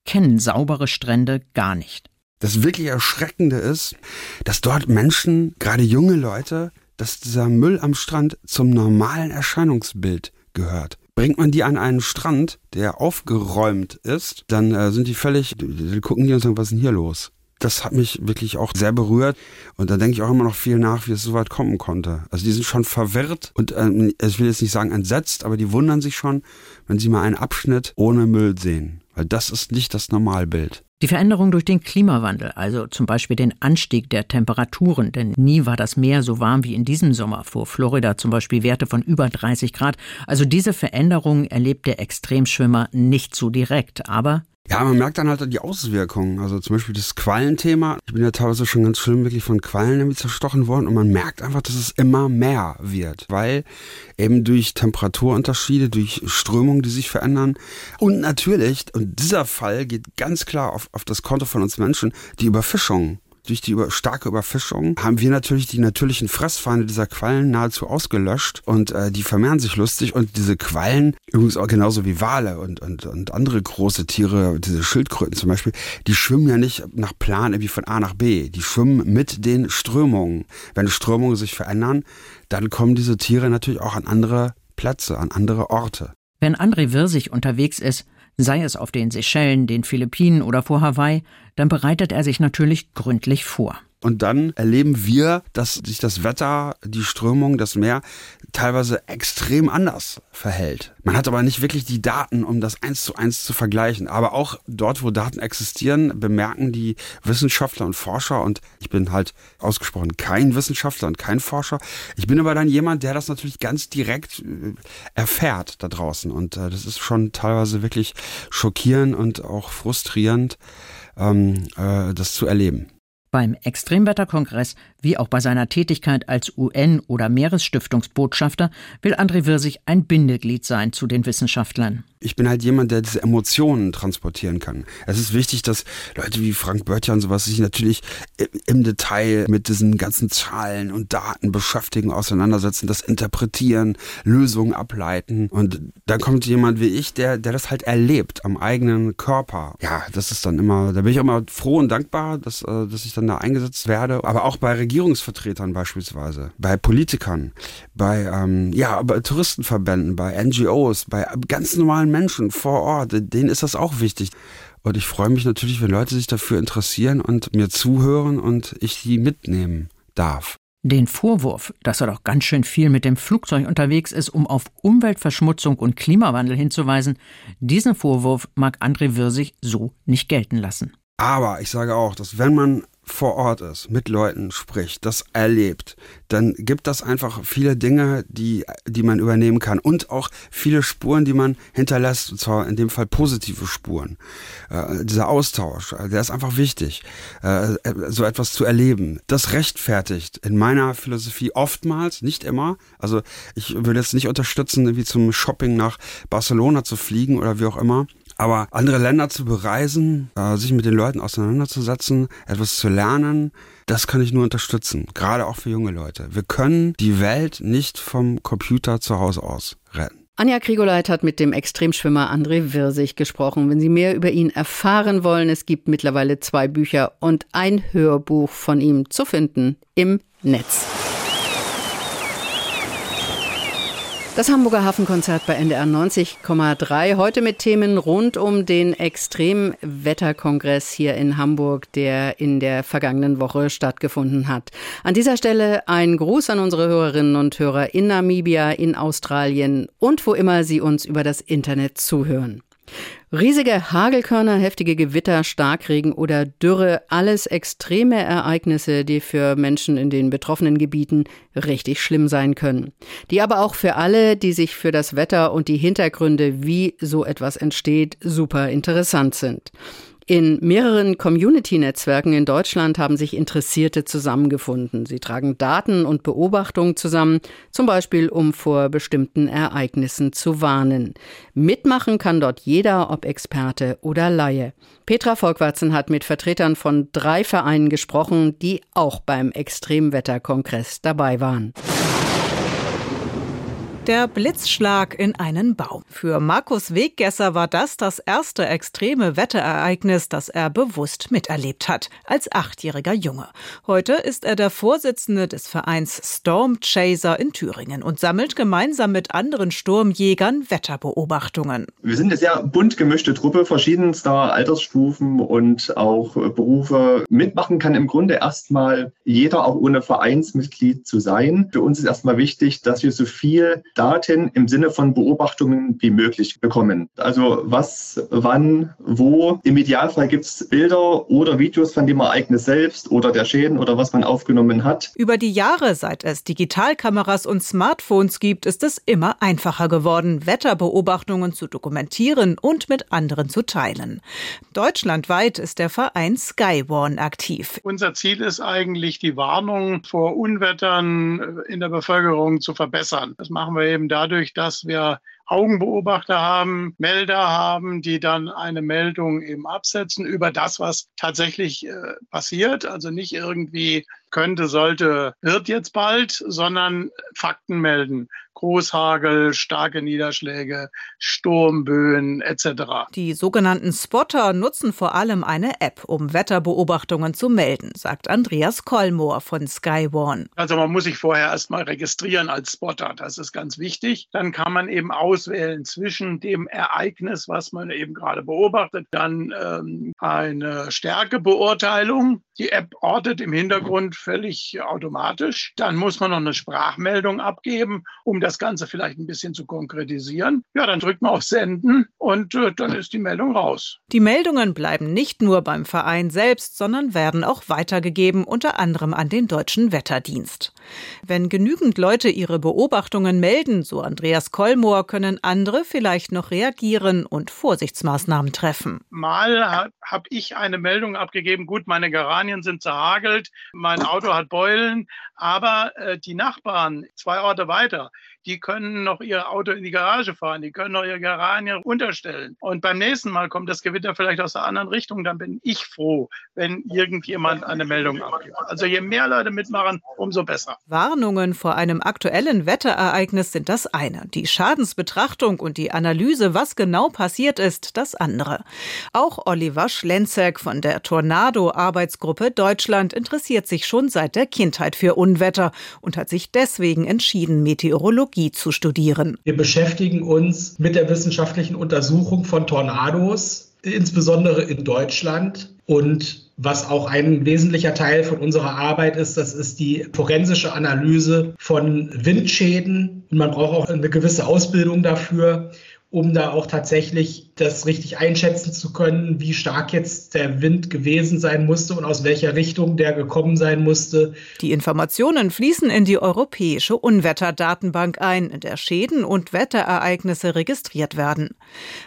kennen saubere Strände gar nicht. Das wirklich Erschreckende ist, dass dort Menschen, gerade junge Leute, dass dieser Müll am Strand zum normalen Erscheinungsbild gehört. Bringt man die an einen Strand, der aufgeräumt ist, dann äh, sind die völlig, die gucken die und sagen, was ist denn hier los? Das hat mich wirklich auch sehr berührt und da denke ich auch immer noch viel nach, wie es so weit kommen konnte. Also die sind schon verwirrt und äh, ich will jetzt nicht sagen entsetzt, aber die wundern sich schon, wenn sie mal einen Abschnitt ohne Müll sehen. Weil das ist nicht das Normalbild. Die Veränderung durch den Klimawandel, also zum Beispiel den Anstieg der Temperaturen, denn nie war das Meer so warm wie in diesem Sommer, vor Florida zum Beispiel Werte von über 30 Grad. Also diese Veränderungen erlebt der Extremschwimmer nicht so direkt, aber ja, man merkt dann halt die Auswirkungen. Also zum Beispiel das Quallenthema. Ich bin ja teilweise schon ganz schlimm wirklich von Quallen irgendwie zerstochen worden und man merkt einfach, dass es immer mehr wird, weil eben durch Temperaturunterschiede, durch Strömungen, die sich verändern und natürlich, und dieser Fall geht ganz klar auf, auf das Konto von uns Menschen, die Überfischung durch die über, starke Überfischung haben wir natürlich die natürlichen Fressfeinde dieser Quallen nahezu ausgelöscht und äh, die vermehren sich lustig und diese Quallen, übrigens auch genauso wie Wale und, und, und andere große Tiere, diese Schildkröten zum Beispiel, die schwimmen ja nicht nach Plan irgendwie von A nach B, die schwimmen mit den Strömungen. Wenn Strömungen sich verändern, dann kommen diese Tiere natürlich auch an andere Plätze, an andere Orte. Wenn André Wirsig unterwegs ist, sei es auf den Seychellen, den Philippinen oder vor Hawaii, dann bereitet er sich natürlich gründlich vor. Und dann erleben wir, dass sich das Wetter, die Strömung, das Meer teilweise extrem anders verhält. Man hat aber nicht wirklich die Daten, um das eins zu eins zu vergleichen. Aber auch dort, wo Daten existieren, bemerken die Wissenschaftler und Forscher, und ich bin halt ausgesprochen kein Wissenschaftler und kein Forscher. Ich bin aber dann jemand, der das natürlich ganz direkt äh, erfährt da draußen. Und äh, das ist schon teilweise wirklich schockierend und auch frustrierend, ähm, äh, das zu erleben. Beim Extremwetterkongress wie auch bei seiner Tätigkeit als UN- oder Meeresstiftungsbotschafter will André Wirsig ein Bindeglied sein zu den Wissenschaftlern. Ich bin halt jemand, der diese Emotionen transportieren kann. Es ist wichtig, dass Leute wie Frank Böttcher und sowas sich natürlich im Detail mit diesen ganzen Zahlen und Daten beschäftigen, auseinandersetzen, das interpretieren, Lösungen ableiten. Und dann kommt jemand wie ich, der, der das halt erlebt am eigenen Körper. Ja, das ist dann immer, da bin ich immer froh und dankbar, dass, äh, dass ich dann da eingesetzt werde. Aber auch bei Regierungsvertretern beispielsweise, bei Politikern, bei, ähm, ja, bei Touristenverbänden, bei NGOs, bei ganz normalen Menschen vor Ort, denen ist das auch wichtig. Und ich freue mich natürlich, wenn Leute sich dafür interessieren und mir zuhören und ich die mitnehmen darf. Den Vorwurf, dass er doch ganz schön viel mit dem Flugzeug unterwegs ist, um auf Umweltverschmutzung und Klimawandel hinzuweisen, diesen Vorwurf mag André Wirsig so nicht gelten lassen. Aber ich sage auch, dass wenn man vor Ort ist, mit Leuten spricht, das erlebt, dann gibt das einfach viele Dinge, die, die man übernehmen kann und auch viele Spuren, die man hinterlässt, und zwar in dem Fall positive Spuren. Äh, dieser Austausch, äh, der ist einfach wichtig, äh, so etwas zu erleben. Das rechtfertigt in meiner Philosophie oftmals, nicht immer. Also ich würde jetzt nicht unterstützen, wie zum Shopping nach Barcelona zu fliegen oder wie auch immer. Aber andere Länder zu bereisen, äh, sich mit den Leuten auseinanderzusetzen, etwas zu lernen, das kann ich nur unterstützen. Gerade auch für junge Leute. Wir können die Welt nicht vom Computer zu Hause aus retten. Anja Krigoleit hat mit dem Extremschwimmer André Wirsig gesprochen. Wenn Sie mehr über ihn erfahren wollen, es gibt mittlerweile zwei Bücher und ein Hörbuch von ihm zu finden im Netz. Das Hamburger Hafenkonzert bei NDR 90,3. Heute mit Themen rund um den Extremwetterkongress hier in Hamburg, der in der vergangenen Woche stattgefunden hat. An dieser Stelle ein Gruß an unsere Hörerinnen und Hörer in Namibia, in Australien und wo immer Sie uns über das Internet zuhören. Riesige Hagelkörner, heftige Gewitter, Starkregen oder Dürre, alles extreme Ereignisse, die für Menschen in den betroffenen Gebieten richtig schlimm sein können. Die aber auch für alle, die sich für das Wetter und die Hintergründe, wie so etwas entsteht, super interessant sind. In mehreren Community-Netzwerken in Deutschland haben sich Interessierte zusammengefunden. Sie tragen Daten und Beobachtungen zusammen, zum Beispiel um vor bestimmten Ereignissen zu warnen. Mitmachen kann dort jeder, ob Experte oder Laie. Petra Volkwarzen hat mit Vertretern von drei Vereinen gesprochen, die auch beim Extremwetterkongress dabei waren. Der Blitzschlag in einen Baum. Für Markus Weggesser war das das erste extreme Wetterereignis, das er bewusst miterlebt hat, als achtjähriger Junge. Heute ist er der Vorsitzende des Vereins Storm Chaser in Thüringen und sammelt gemeinsam mit anderen Sturmjägern Wetterbeobachtungen. Wir sind eine sehr bunt gemischte Truppe verschiedenster Altersstufen und auch Berufe. Mitmachen kann im Grunde erstmal jeder, auch ohne Vereinsmitglied zu sein. Für uns ist erstmal wichtig, dass wir so viel Daten im Sinne von Beobachtungen wie möglich bekommen. Also was, wann, wo. Im Idealfall gibt es Bilder oder Videos von dem Ereignis selbst oder der Schäden oder was man aufgenommen hat. Über die Jahre, seit es Digitalkameras und Smartphones gibt, ist es immer einfacher geworden, Wetterbeobachtungen zu dokumentieren und mit anderen zu teilen. Deutschlandweit ist der Verein Skywarn aktiv. Unser Ziel ist eigentlich, die Warnung vor Unwettern in der Bevölkerung zu verbessern. Das machen wir eben dadurch, dass wir Augenbeobachter haben, Melder haben, die dann eine Meldung eben absetzen über das, was tatsächlich äh, passiert. Also nicht irgendwie könnte, sollte, wird jetzt bald, sondern Fakten melden. Großhagel, starke Niederschläge, Sturmböen etc. Die sogenannten Spotter nutzen vor allem eine App, um Wetterbeobachtungen zu melden, sagt Andreas Kollmoor von Skywarn. Also man muss sich vorher erstmal registrieren als Spotter, das ist ganz wichtig. Dann kann man eben auswählen zwischen dem Ereignis, was man eben gerade beobachtet, dann ähm, eine Stärkebeurteilung. Die App ortet im Hintergrund völlig automatisch. Dann muss man noch eine Sprachmeldung abgeben, um das Ganze vielleicht ein bisschen zu konkretisieren. Ja, dann drückt man auf Senden und äh, dann ist die Meldung raus. Die Meldungen bleiben nicht nur beim Verein selbst, sondern werden auch weitergegeben, unter anderem an den Deutschen Wetterdienst. Wenn genügend Leute ihre Beobachtungen melden, so Andreas Kollmoor, können andere vielleicht noch reagieren und Vorsichtsmaßnahmen treffen. Mal habe ich eine Meldung abgegeben, gut, meine Geranien sind zerhagelt, mein Auto hat Beulen, aber äh, die Nachbarn zwei Orte weiter, die können noch ihr Auto in die Garage fahren, die können noch ihre Garage unterstellen. Und beim nächsten Mal kommt das Gewitter vielleicht aus der anderen Richtung, dann bin ich froh, wenn irgendjemand eine Meldung abgibt. Also je mehr Leute mitmachen, umso besser. Warnungen vor einem aktuellen Wetterereignis sind das eine. Die Schadensbetrachtung und die Analyse, was genau passiert ist, das andere. Auch Oliver Schlenzek von der Tornado-Arbeitsgruppe Deutschland interessiert sich schon seit der Kindheit für Unwetter und hat sich deswegen entschieden, Meteorologie zu studieren. Wir beschäftigen uns mit der wissenschaftlichen Untersuchung von Tornados, insbesondere in Deutschland. Und was auch ein wesentlicher Teil von unserer Arbeit ist, das ist die forensische Analyse von Windschäden. Und man braucht auch eine gewisse Ausbildung dafür um da auch tatsächlich das richtig einschätzen zu können, wie stark jetzt der Wind gewesen sein musste und aus welcher Richtung der gekommen sein musste. Die Informationen fließen in die europäische Unwetterdatenbank ein, in der Schäden und Wetterereignisse registriert werden.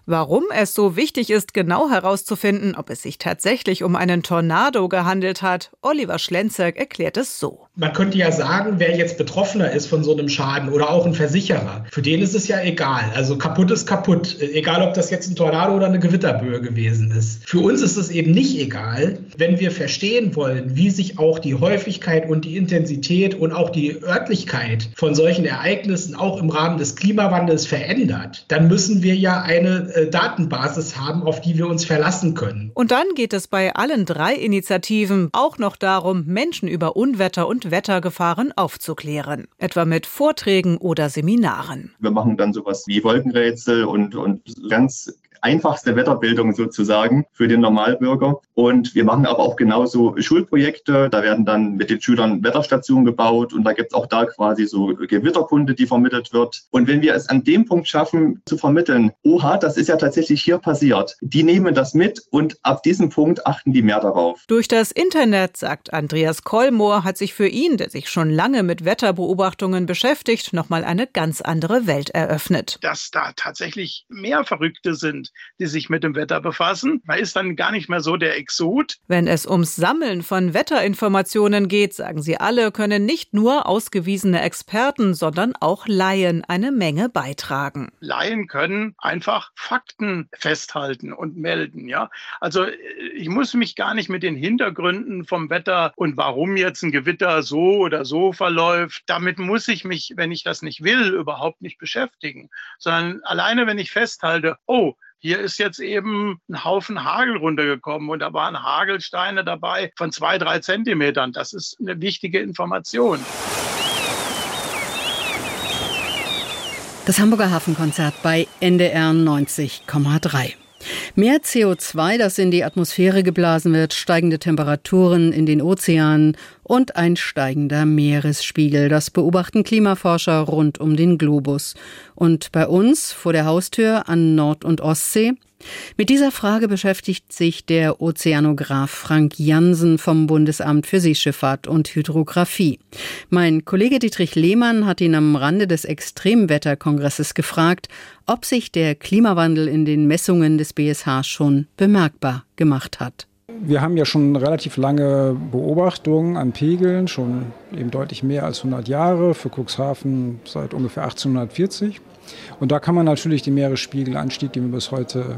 Warum es so wichtig ist, genau herauszufinden, ob es sich tatsächlich um einen Tornado gehandelt hat, Oliver Schlenzerk erklärt es so. Man könnte ja sagen, wer jetzt Betroffener ist von so einem Schaden oder auch ein Versicherer, für den ist es ja egal. Also kaputt ist kaputt, egal ob das jetzt ein Tornado oder eine Gewitterböe gewesen ist. Für uns ist es eben nicht egal, wenn wir verstehen wollen, wie sich auch die Häufigkeit und die Intensität und auch die Örtlichkeit von solchen Ereignissen auch im Rahmen des Klimawandels verändert, dann müssen wir ja eine äh, Datenbasis haben, auf die wir uns verlassen können. Und dann geht es bei allen drei Initiativen auch noch darum, Menschen über Unwetter und Wettergefahren aufzuklären, etwa mit Vorträgen oder Seminaren. Wir machen dann sowas wie Wolkenrätsel und, und ganz einfachste Wetterbildung sozusagen für den Normalbürger. Und wir machen aber auch genauso Schulprojekte. Da werden dann mit den Schülern Wetterstationen gebaut und da gibt es auch da quasi so Gewitterkunde, die vermittelt wird. Und wenn wir es an dem Punkt schaffen zu vermitteln, oha, das ist ja tatsächlich hier passiert, die nehmen das mit und ab diesem Punkt achten die mehr darauf. Durch das Internet, sagt Andreas Kollmoor, hat sich für ihn, der sich schon lange mit Wetterbeobachtungen beschäftigt, nochmal eine ganz andere Welt eröffnet. Dass da tatsächlich mehr Verrückte sind, die sich mit dem Wetter befassen. Man ist dann gar nicht mehr so der Exot. Wenn es ums Sammeln von Wetterinformationen geht, sagen sie alle, können nicht nur ausgewiesene Experten, sondern auch Laien eine Menge beitragen. Laien können einfach Fakten festhalten und melden, ja. Also ich muss mich gar nicht mit den Hintergründen vom Wetter und warum jetzt ein Gewitter so oder so verläuft, damit muss ich mich, wenn ich das nicht will, überhaupt nicht beschäftigen, sondern alleine wenn ich festhalte, oh, hier ist jetzt eben ein Haufen Hagel runtergekommen und da waren Hagelsteine dabei von zwei, drei Zentimetern. Das ist eine wichtige Information. Das Hamburger Hafenkonzert bei NDR 90,3. Mehr CO2, das in die Atmosphäre geblasen wird, steigende Temperaturen in den Ozeanen und ein steigender Meeresspiegel. Das beobachten Klimaforscher rund um den Globus. Und bei uns vor der Haustür an Nord- und Ostsee mit dieser Frage beschäftigt sich der Ozeanograph Frank Jansen vom Bundesamt für Seeschifffahrt und Hydrographie. Mein Kollege Dietrich Lehmann hat ihn am Rande des Extremwetterkongresses gefragt, ob sich der Klimawandel in den Messungen des BSH schon bemerkbar gemacht hat. Wir haben ja schon relativ lange Beobachtungen an Pegeln, schon eben deutlich mehr als 100 Jahre, für Cuxhaven seit ungefähr 1840. Und da kann man natürlich den Meeresspiegelanstieg, den wir bis heute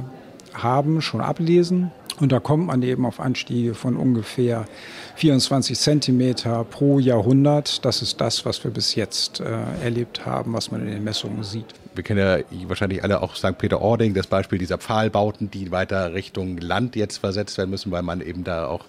haben, schon ablesen. Und da kommt man eben auf Anstiege von ungefähr 24 Zentimeter pro Jahrhundert. Das ist das, was wir bis jetzt äh, erlebt haben, was man in den Messungen sieht wir kennen ja wahrscheinlich alle auch St. Peter-Ording, das Beispiel dieser Pfahlbauten, die weiter Richtung Land jetzt versetzt werden müssen, weil man eben da auch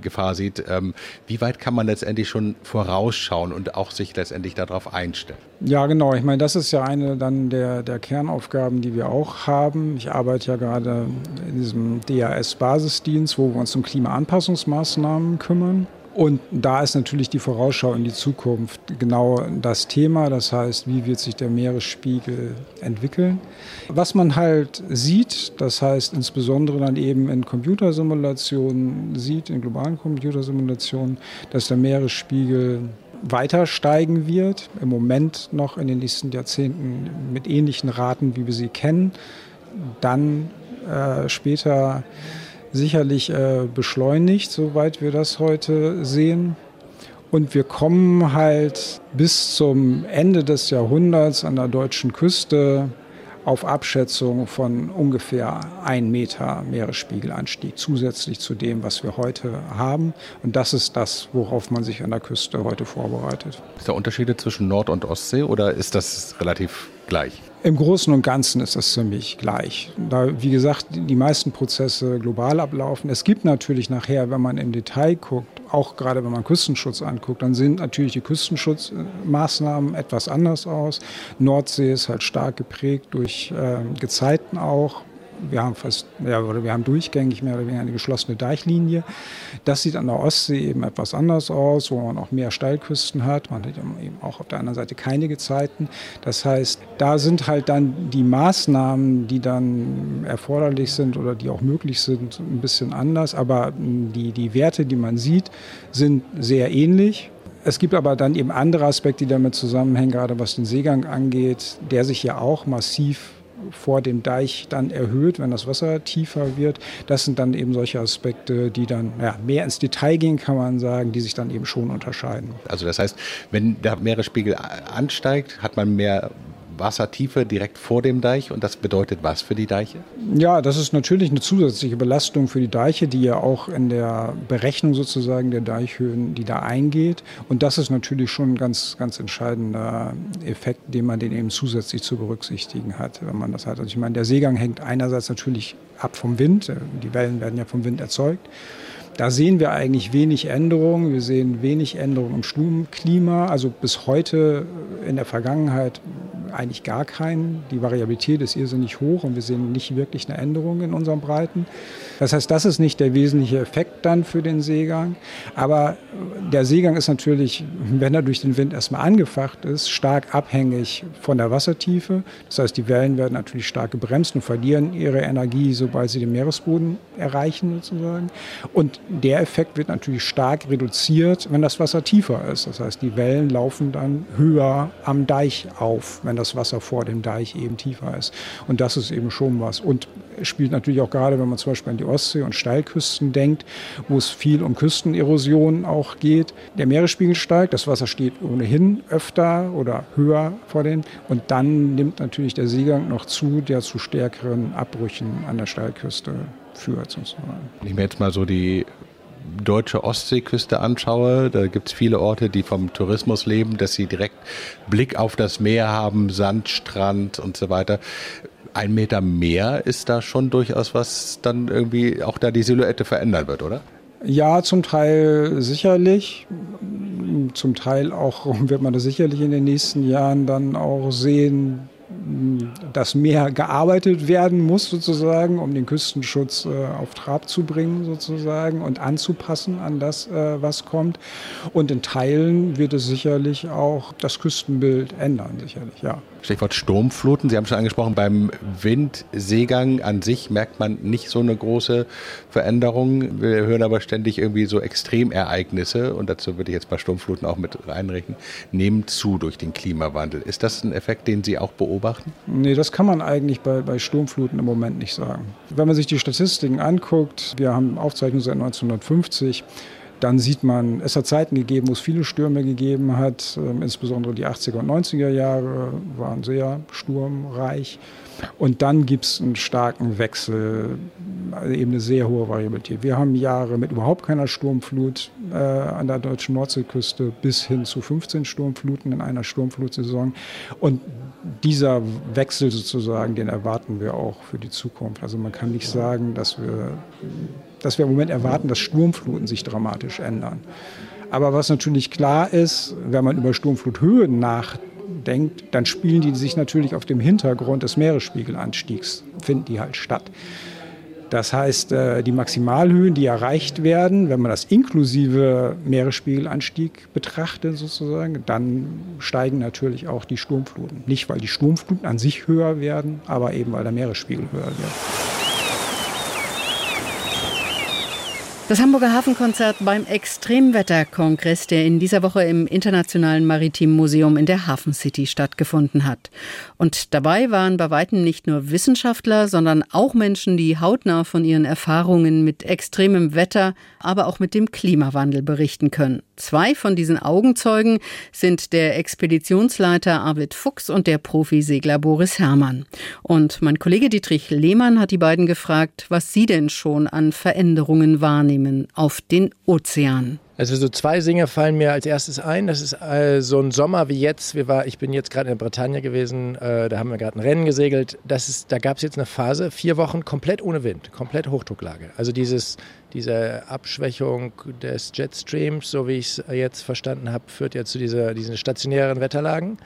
Gefahr sieht. Ähm, wie weit kann man letztendlich schon vorausschauen und auch sich letztendlich darauf einstellen? Ja, genau. Ich meine, das ist ja eine dann der, der Kernaufgaben, die wir auch haben. Ich arbeite ja gerade in diesem DAS-Basisdienst, wo wir uns um Klimaanpassungsmaßnahmen kümmern. Und da ist natürlich die Vorausschau in die Zukunft genau das Thema. Das heißt, wie wird sich der Meeresspiegel entwickeln? Was man halt sieht, das heißt insbesondere dann eben in Computersimulationen sieht, in globalen Computersimulationen, dass der Meeresspiegel weiter steigen wird. Im Moment noch in den nächsten Jahrzehnten mit ähnlichen Raten, wie wir sie kennen. Dann äh, später sicherlich äh, beschleunigt, soweit wir das heute sehen. Und wir kommen halt bis zum Ende des Jahrhunderts an der deutschen Küste auf Abschätzung von ungefähr ein Meter Meeresspiegelanstieg zusätzlich zu dem, was wir heute haben. Und das ist das, worauf man sich an der Küste heute vorbereitet. Ist da Unterschiede zwischen Nord- und Ostsee oder ist das relativ gleich? Im Großen und Ganzen ist das ziemlich gleich. Da, wie gesagt, die meisten Prozesse global ablaufen. Es gibt natürlich nachher, wenn man im Detail guckt, auch gerade wenn man Küstenschutz anguckt, dann sind natürlich die Küstenschutzmaßnahmen etwas anders aus. Nordsee ist halt stark geprägt durch äh, Gezeiten auch wir haben fast, ja, wir haben durchgängig mehr oder weniger eine geschlossene Deichlinie. Das sieht an der Ostsee eben etwas anders aus, wo man auch mehr Steilküsten hat. Man hat eben auch auf der anderen Seite keine Gezeiten. Das heißt, da sind halt dann die Maßnahmen, die dann erforderlich sind oder die auch möglich sind, ein bisschen anders. Aber die, die Werte, die man sieht, sind sehr ähnlich. Es gibt aber dann eben andere Aspekte, die damit zusammenhängen, gerade was den Seegang angeht, der sich ja auch massiv vor dem Deich dann erhöht, wenn das Wasser tiefer wird. Das sind dann eben solche Aspekte, die dann ja, mehr ins Detail gehen, kann man sagen, die sich dann eben schon unterscheiden. Also das heißt, wenn der Meeresspiegel ansteigt, hat man mehr Wassertiefe direkt vor dem Deich und das bedeutet was für die Deiche? Ja, das ist natürlich eine zusätzliche Belastung für die Deiche, die ja auch in der Berechnung sozusagen der Deichhöhen, die da eingeht. Und das ist natürlich schon ein ganz, ganz entscheidender Effekt, den man den eben zusätzlich zu berücksichtigen hat, wenn man das hat. Also ich meine, der Seegang hängt einerseits natürlich ab vom Wind. Die Wellen werden ja vom Wind erzeugt. Da sehen wir eigentlich wenig Änderungen. Wir sehen wenig Änderungen im Stromklima. Also bis heute in der Vergangenheit eigentlich gar keinen. Die Variabilität ist irrsinnig hoch und wir sehen nicht wirklich eine Änderung in unseren Breiten. Das heißt, das ist nicht der wesentliche Effekt dann für den Seegang. Aber der Seegang ist natürlich, wenn er durch den Wind erstmal angefacht ist, stark abhängig von der Wassertiefe. Das heißt, die Wellen werden natürlich stark gebremst und verlieren ihre Energie, sobald sie den Meeresboden erreichen sozusagen. Und der Effekt wird natürlich stark reduziert, wenn das Wasser tiefer ist. Das heißt, die Wellen laufen dann höher am Deich auf, wenn das Wasser vor dem Deich eben tiefer ist. Und das ist eben schon was. Und spielt natürlich auch gerade, wenn man zum Beispiel an die Ostsee und Steilküsten denkt, wo es viel um Küstenerosion auch geht. Der Meeresspiegel steigt, das Wasser steht ohnehin öfter oder höher vor den. Und dann nimmt natürlich der Seegang noch zu, der zu stärkeren Abbrüchen an der Steilküste führt. Sozusagen. Ich mir jetzt mal so die deutsche Ostseeküste anschaue, da gibt es viele Orte, die vom Tourismus leben, dass sie direkt Blick auf das Meer haben, Sand, Strand und so weiter. Ein Meter mehr ist da schon durchaus was dann irgendwie auch da die Silhouette verändern wird, oder? Ja, zum Teil sicherlich. Zum Teil auch wird man das sicherlich in den nächsten Jahren dann auch sehen, das Meer gearbeitet werden muss sozusagen, um den Küstenschutz äh, auf Trab zu bringen sozusagen und anzupassen an das, äh, was kommt. Und in Teilen wird es sicherlich auch das Küstenbild ändern, sicherlich, ja. Stichwort Sturmfluten. Sie haben schon angesprochen, beim Windseegang an sich merkt man nicht so eine große Veränderung. Wir hören aber ständig irgendwie so Extremereignisse und dazu würde ich jetzt bei Sturmfluten auch mit reinrechnen, nehmen zu durch den Klimawandel. Ist das ein Effekt, den Sie auch beobachten? Nee, das kann man eigentlich bei, bei Sturmfluten im Moment nicht sagen. Wenn man sich die Statistiken anguckt, wir haben Aufzeichnungen seit 1950, dann sieht man, es hat Zeiten gegeben, wo es viele Stürme gegeben hat. Ähm, insbesondere die 80er und 90er Jahre waren sehr sturmreich. Und dann gibt es einen starken Wechsel, also eben eine sehr hohe Variabilität. Wir haben Jahre mit überhaupt keiner Sturmflut äh, an der deutschen Nordseeküste bis hin zu 15 Sturmfluten in einer Sturmflutsaison. Und dieser Wechsel sozusagen, den erwarten wir auch für die Zukunft. Also man kann nicht sagen, dass wir, dass wir im Moment erwarten, dass Sturmfluten sich dramatisch ändern. Aber was natürlich klar ist, wenn man über Sturmfluthöhen nachdenkt, dann spielen die sich natürlich auf dem Hintergrund des Meeresspiegelanstiegs, finden die halt statt. Das heißt, äh, die Maximalhöhen, die erreicht werden, wenn man das inklusive Meeresspiegelanstieg betrachtet sozusagen, dann steigen natürlich auch die Sturmfluten. Nicht, weil die Sturmfluten an sich höher werden, aber eben, weil der Meeresspiegel höher wird. Das Hamburger Hafenkonzert beim Extremwetterkongress, der in dieser Woche im Internationalen Maritimen Museum in der Hafen City stattgefunden hat. Und dabei waren bei weitem nicht nur Wissenschaftler, sondern auch Menschen, die hautnah von ihren Erfahrungen mit extremem Wetter, aber auch mit dem Klimawandel berichten können. Zwei von diesen Augenzeugen sind der Expeditionsleiter Arvid Fuchs und der Profisegler Boris Herrmann. Und mein Kollege Dietrich Lehmann hat die beiden gefragt, was sie denn schon an Veränderungen wahrnehmen auf den Ozean. Also so zwei Dinge fallen mir als erstes ein. Das ist äh, so ein Sommer wie jetzt. Wir war, ich bin jetzt gerade in der Bretagne gewesen. Äh, da haben wir gerade ein Rennen gesegelt. Das ist, da gab es jetzt eine Phase, vier Wochen komplett ohne Wind, komplett Hochdrucklage. Also dieses, diese Abschwächung des Jetstreams, so wie ich es jetzt verstanden habe, führt ja zu dieser, diesen stationären Wetterlagen.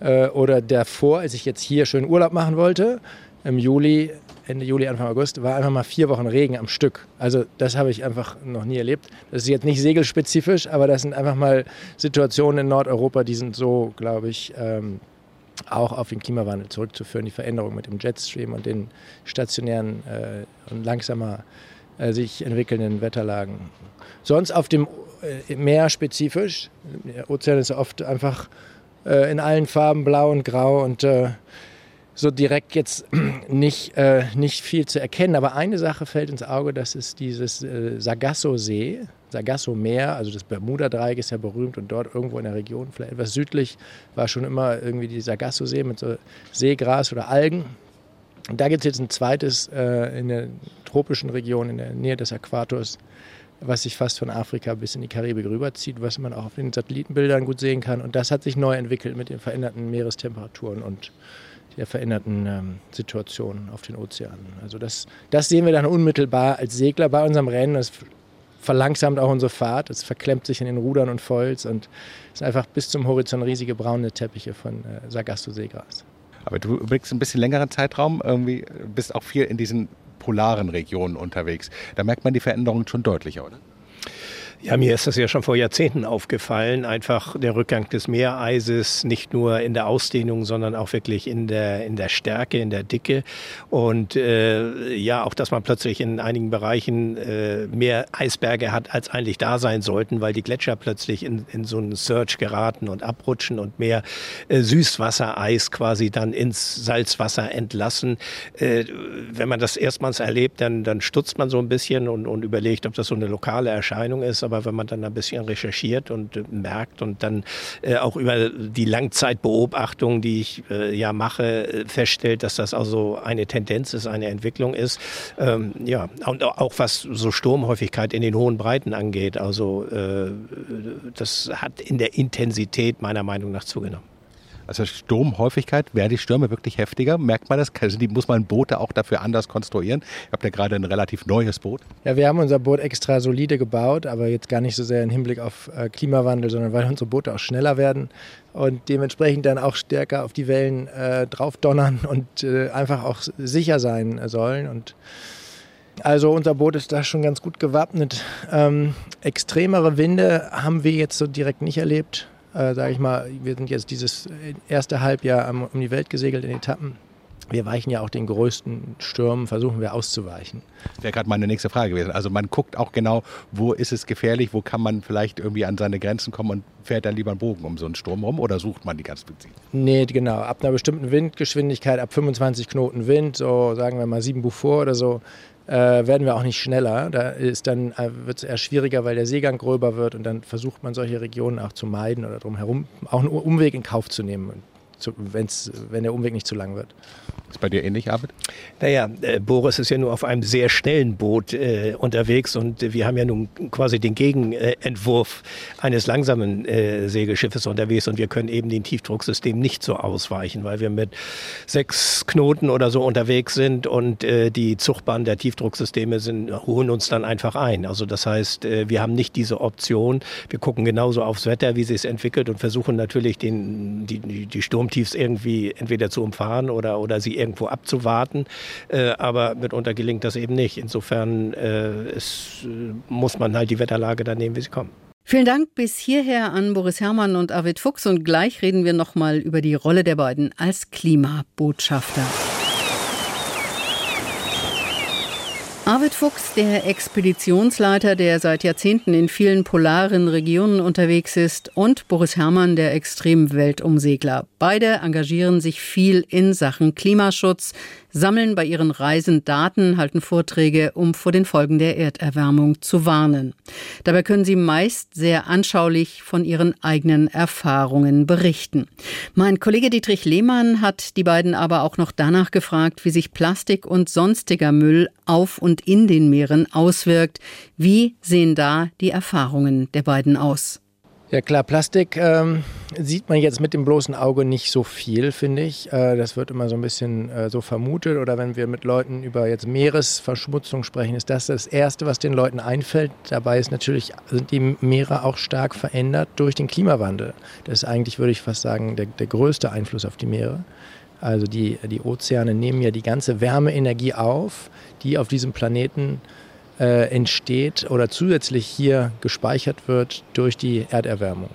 Äh, oder davor, als ich jetzt hier schön Urlaub machen wollte, im Juli Ende Juli, Anfang August, war einfach mal vier Wochen Regen am Stück. Also das habe ich einfach noch nie erlebt. Das ist jetzt nicht segelspezifisch, aber das sind einfach mal Situationen in Nordeuropa, die sind so, glaube ich, ähm, auch auf den Klimawandel zurückzuführen, die Veränderung mit dem Jetstream und den stationären äh, und langsamer äh, sich entwickelnden Wetterlagen. Sonst auf dem äh, Meer spezifisch, der Ozean ist oft einfach äh, in allen Farben blau und grau und äh, so direkt jetzt nicht, äh, nicht viel zu erkennen. Aber eine Sache fällt ins Auge, das ist dieses äh, Sargasso-See, Sargasso-Meer, also das Bermuda-Dreieck ist ja berühmt und dort irgendwo in der Region, vielleicht etwas südlich, war schon immer irgendwie die Sargasso-See mit so Seegras oder Algen. Und da gibt es jetzt ein zweites äh, in der tropischen Region, in der Nähe des Äquators, was sich fast von Afrika bis in die Karibik rüberzieht, was man auch auf den Satellitenbildern gut sehen kann. Und das hat sich neu entwickelt mit den veränderten Meerestemperaturen und der veränderten ähm, Situation auf den Ozeanen. Also das, das sehen wir dann unmittelbar als Segler bei unserem Rennen. Das verlangsamt auch unsere Fahrt, es verklemmt sich in den Rudern und Foils und es sind einfach bis zum Horizont riesige braune Teppiche von äh, Sargasso-Seegras. Aber du blickst ein bisschen längeren Zeitraum, irgendwie bist auch viel in diesen polaren Regionen unterwegs. Da merkt man die Veränderungen schon deutlicher, oder? Ja, mir ist das ja schon vor Jahrzehnten aufgefallen. Einfach der Rückgang des Meereises, nicht nur in der Ausdehnung, sondern auch wirklich in der, in der Stärke, in der Dicke. Und äh, ja, auch, dass man plötzlich in einigen Bereichen äh, mehr Eisberge hat, als eigentlich da sein sollten, weil die Gletscher plötzlich in, in so einen Surge geraten und abrutschen und mehr äh, Süßwassereis quasi dann ins Salzwasser entlassen. Äh, wenn man das erstmals erlebt, dann, dann stutzt man so ein bisschen und, und überlegt, ob das so eine lokale Erscheinung ist aber wenn man dann ein bisschen recherchiert und äh, merkt und dann äh, auch über die Langzeitbeobachtung, die ich äh, ja mache, äh, feststellt, dass das also eine Tendenz ist, eine Entwicklung ist. Ähm, ja, und auch was so Sturmhäufigkeit in den hohen Breiten angeht. Also äh, das hat in der Intensität meiner Meinung nach zugenommen. Also Sturmhäufigkeit, werden die Stürme wirklich heftiger? Merkt man das? Also die, muss man Boote auch dafür anders konstruieren? Ihr habt ja gerade ein relativ neues Boot. Ja, wir haben unser Boot extra solide gebaut, aber jetzt gar nicht so sehr im Hinblick auf äh, Klimawandel, sondern weil unsere Boote auch schneller werden und dementsprechend dann auch stärker auf die Wellen äh, draufdonnern und äh, einfach auch sicher sein sollen. Und also unser Boot ist da schon ganz gut gewappnet. Ähm, extremere Winde haben wir jetzt so direkt nicht erlebt. Äh, Sage ich mal, wir sind jetzt dieses erste Halbjahr um die Welt gesegelt in Etappen. Wir weichen ja auch den größten Stürmen, versuchen wir auszuweichen. Das wäre gerade meine nächste Frage gewesen. Also man guckt auch genau, wo ist es gefährlich, wo kann man vielleicht irgendwie an seine Grenzen kommen und fährt dann lieber einen Bogen um so einen Sturm rum oder sucht man die ganz gezielt? Nee, genau. Ab einer bestimmten Windgeschwindigkeit, ab 25 Knoten Wind, so sagen wir mal 7 Beaufort oder so, äh, werden wir auch nicht schneller. Da ist dann äh, wird es eher schwieriger, weil der Seegang gröber wird und dann versucht man solche Regionen auch zu meiden oder drumherum auch einen Umweg in Kauf zu nehmen, wenn's, wenn der Umweg nicht zu lang wird. Ist bei dir ähnlich, Arvid? Naja, äh, Boris ist ja nur auf einem sehr schnellen Boot äh, unterwegs und äh, wir haben ja nun quasi den Gegenentwurf eines langsamen äh, Segelschiffes unterwegs und wir können eben den Tiefdrucksystem nicht so ausweichen, weil wir mit sechs Knoten oder so unterwegs sind und äh, die Zuchtbahnen der Tiefdrucksysteme sind, holen uns dann einfach ein. Also das heißt, äh, wir haben nicht diese Option. Wir gucken genauso aufs Wetter, wie sich es entwickelt und versuchen natürlich den, die, die Sturmtiefs irgendwie entweder zu umfahren oder, oder sie irgendwo abzuwarten. Äh, aber mitunter gelingt das eben nicht. Insofern äh, ist, äh, muss man halt die Wetterlage dann nehmen, wie sie kommen. Vielen Dank bis hierher an Boris Herrmann und Arvid Fuchs und gleich reden wir nochmal über die Rolle der beiden als Klimabotschafter. Arvid Fuchs, der Expeditionsleiter, der seit Jahrzehnten in vielen polaren Regionen unterwegs ist, und Boris Herrmann, der Extremweltumsegler. Beide engagieren sich viel in Sachen Klimaschutz, sammeln bei ihren Reisen Daten, halten Vorträge, um vor den Folgen der Erderwärmung zu warnen. Dabei können sie meist sehr anschaulich von ihren eigenen Erfahrungen berichten. Mein Kollege Dietrich Lehmann hat die beiden aber auch noch danach gefragt, wie sich Plastik und sonstiger Müll auf und in den Meeren auswirkt. Wie sehen da die Erfahrungen der beiden aus? Ja klar, Plastik ähm, sieht man jetzt mit dem bloßen Auge nicht so viel, finde ich. Äh, das wird immer so ein bisschen äh, so vermutet. Oder wenn wir mit Leuten über jetzt Meeresverschmutzung sprechen, ist das das Erste, was den Leuten einfällt. Dabei ist natürlich, sind die Meere auch stark verändert durch den Klimawandel. Das ist eigentlich, würde ich fast sagen, der, der größte Einfluss auf die Meere. Also die, die Ozeane nehmen ja die ganze Wärmeenergie auf, die auf diesem Planeten äh, äh, entsteht oder zusätzlich hier gespeichert wird durch die Erderwärmung.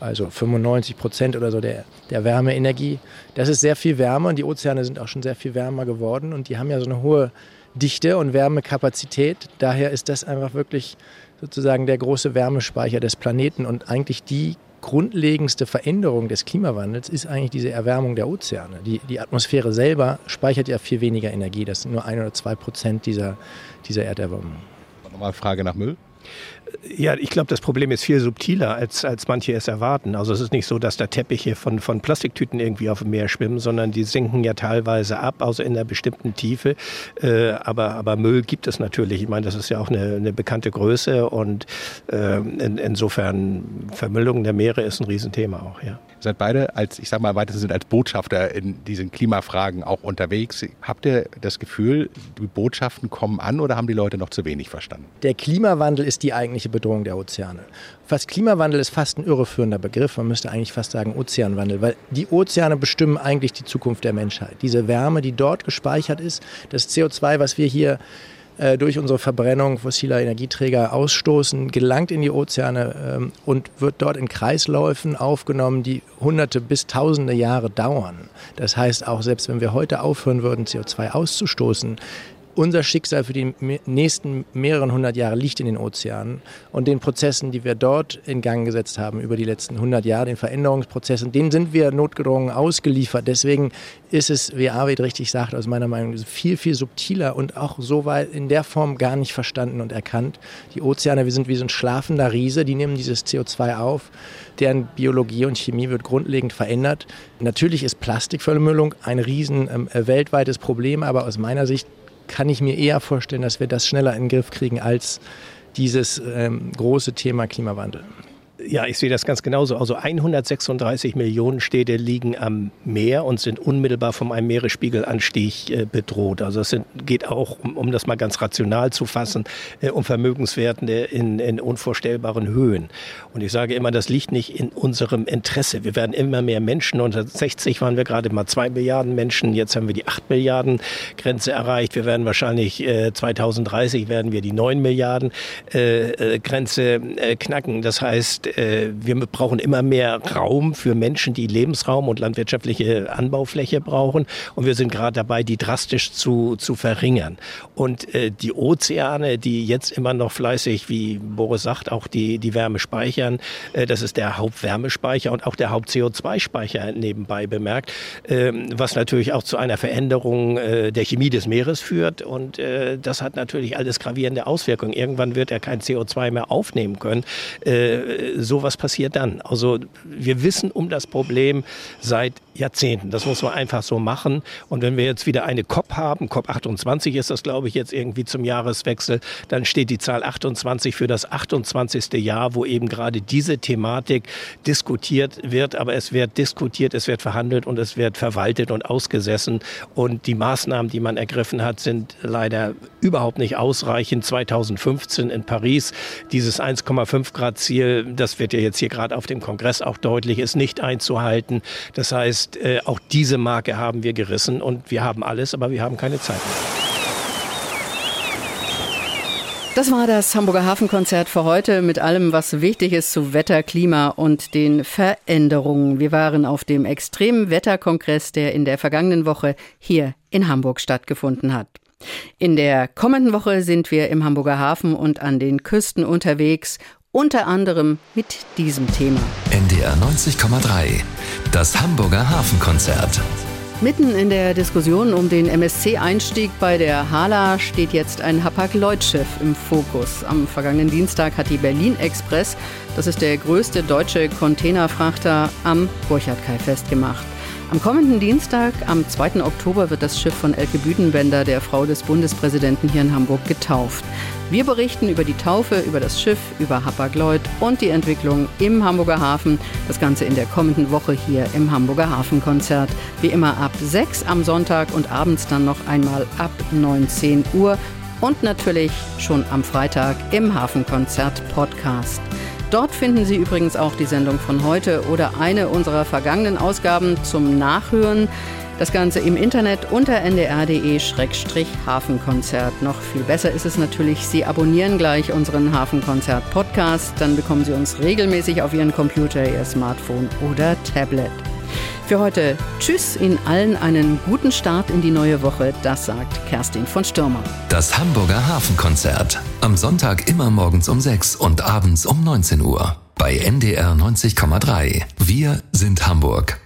Also 95 Prozent oder so der, der Wärmeenergie. Das ist sehr viel wärmer und die Ozeane sind auch schon sehr viel wärmer geworden und die haben ja so eine hohe Dichte und Wärmekapazität. Daher ist das einfach wirklich sozusagen der große Wärmespeicher des Planeten und eigentlich die grundlegendste Veränderung des Klimawandels ist eigentlich diese Erwärmung der Ozeane. Die, die Atmosphäre selber speichert ja viel weniger Energie. Das sind nur ein oder zwei Prozent dieser, dieser Erderwärmung. Nochmal Frage nach Müll. Ja, ich glaube, das Problem ist viel subtiler, als, als manche es erwarten. Also es ist nicht so, dass da Teppiche von, von Plastiktüten irgendwie auf dem Meer schwimmen, sondern die sinken ja teilweise ab, außer in einer bestimmten Tiefe. Äh, aber, aber Müll gibt es natürlich. Ich meine, das ist ja auch eine, eine bekannte Größe und äh, in, insofern Vermüllung der Meere ist ein Riesenthema auch, ja seid beide als, ich sag mal, weiter sind als Botschafter in diesen Klimafragen auch unterwegs. Habt ihr das Gefühl, die Botschaften kommen an oder haben die Leute noch zu wenig verstanden? Der Klimawandel ist die eigentliche Bedrohung der Ozeane. Fast Klimawandel ist fast ein irreführender Begriff. Man müsste eigentlich fast sagen Ozeanwandel, weil die Ozeane bestimmen eigentlich die Zukunft der Menschheit. Diese Wärme, die dort gespeichert ist, das CO2, was wir hier äh, durch unsere Verbrennung fossiler Energieträger ausstoßen, gelangt in die Ozeane ähm, und wird dort in Kreisläufen aufgenommen, die hunderte bis tausende Jahre dauern. Das heißt, auch selbst wenn wir heute aufhören würden, CO2 auszustoßen, unser Schicksal für die nächsten mehreren hundert Jahre liegt in den Ozeanen und den Prozessen, die wir dort in Gang gesetzt haben über die letzten hundert Jahre, den Veränderungsprozessen, denen sind wir notgedrungen ausgeliefert. Deswegen ist es, wie Arvid richtig sagt, aus meiner Meinung viel, viel subtiler und auch so weit in der Form gar nicht verstanden und erkannt. Die Ozeane, wir sind wie so ein schlafender Riese, die nehmen dieses CO2 auf, deren Biologie und Chemie wird grundlegend verändert. Natürlich ist Plastikvermüllung ein riesen ähm, weltweites Problem, aber aus meiner Sicht kann ich mir eher vorstellen, dass wir das schneller in den Griff kriegen als dieses ähm, große Thema Klimawandel. Ja, ich sehe das ganz genauso. Also 136 Millionen Städte liegen am Meer und sind unmittelbar von einem Meeresspiegelanstieg äh, bedroht. Also es sind, geht auch, um, um, das mal ganz rational zu fassen, äh, um Vermögenswerten in, in, unvorstellbaren Höhen. Und ich sage immer, das liegt nicht in unserem Interesse. Wir werden immer mehr Menschen. Unter 60 waren wir gerade mal zwei Milliarden Menschen. Jetzt haben wir die acht Milliarden Grenze erreicht. Wir werden wahrscheinlich äh, 2030 werden wir die neun Milliarden äh, äh, Grenze äh, knacken. Das heißt, äh, wir brauchen immer mehr Raum für Menschen, die Lebensraum und landwirtschaftliche Anbaufläche brauchen. Und wir sind gerade dabei, die drastisch zu, zu verringern. Und äh, die Ozeane, die jetzt immer noch fleißig, wie Boris sagt, auch die, die Wärme speichern, äh, das ist der Hauptwärmespeicher und auch der Haupt-CO2-Speicher nebenbei bemerkt, ähm, was natürlich auch zu einer Veränderung der Chemie des Meeres führt. Und das hat natürlich alles gravierende Auswirkungen. Irgendwann wird er kein CO2 mehr aufnehmen können sowas passiert dann. Also wir wissen um das Problem seit Jahrzehnten. Das muss man einfach so machen. Und wenn wir jetzt wieder eine COP haben, COP 28 ist das, glaube ich, jetzt irgendwie zum Jahreswechsel, dann steht die Zahl 28 für das 28. Jahr, wo eben gerade diese Thematik diskutiert wird. Aber es wird diskutiert, es wird verhandelt und es wird verwaltet und ausgesessen. Und die Maßnahmen, die man ergriffen hat, sind leider überhaupt nicht ausreichend. 2015 in Paris, dieses 1,5 Grad Ziel, das wird ja jetzt hier gerade auf dem Kongress auch deutlich, ist nicht einzuhalten. Das heißt, äh, auch diese Marke haben wir gerissen und wir haben alles, aber wir haben keine Zeit mehr. Das war das Hamburger Hafenkonzert für heute mit allem, was wichtig ist zu Wetter, Klima und den Veränderungen. Wir waren auf dem extremen Wetterkongress, der in der vergangenen Woche hier in Hamburg stattgefunden hat. In der kommenden Woche sind wir im Hamburger Hafen und an den Küsten unterwegs unter anderem mit diesem Thema. NDR 90,3, das Hamburger Hafenkonzert. Mitten in der Diskussion um den MSC-Einstieg bei der Hala steht jetzt ein Hapag-Lloyd-Schiff im Fokus. Am vergangenen Dienstag hat die Berlin Express, das ist der größte deutsche Containerfrachter, am Burchardkai festgemacht. Am kommenden Dienstag, am 2. Oktober, wird das Schiff von Elke Büdenbender, der Frau des Bundespräsidenten hier in Hamburg, getauft. Wir berichten über die Taufe, über das Schiff, über Hapag-Lloyd und die Entwicklung im Hamburger Hafen. Das Ganze in der kommenden Woche hier im Hamburger Hafenkonzert. Wie immer ab 6 am Sonntag und abends dann noch einmal ab 19 Uhr. Und natürlich schon am Freitag im Hafenkonzert Podcast. Dort finden Sie übrigens auch die Sendung von heute oder eine unserer vergangenen Ausgaben zum Nachhören. Das Ganze im Internet unter ndr.de-hafenkonzert. Noch viel besser ist es natürlich, Sie abonnieren gleich unseren Hafenkonzert-Podcast. Dann bekommen Sie uns regelmäßig auf Ihren Computer, Ihr Smartphone oder Tablet. Für heute Tschüss, Ihnen allen einen guten Start in die neue Woche. Das sagt Kerstin von Stürmer. Das Hamburger Hafenkonzert. Am Sonntag immer morgens um 6 und abends um 19 Uhr. Bei NDR 90,3. Wir sind Hamburg.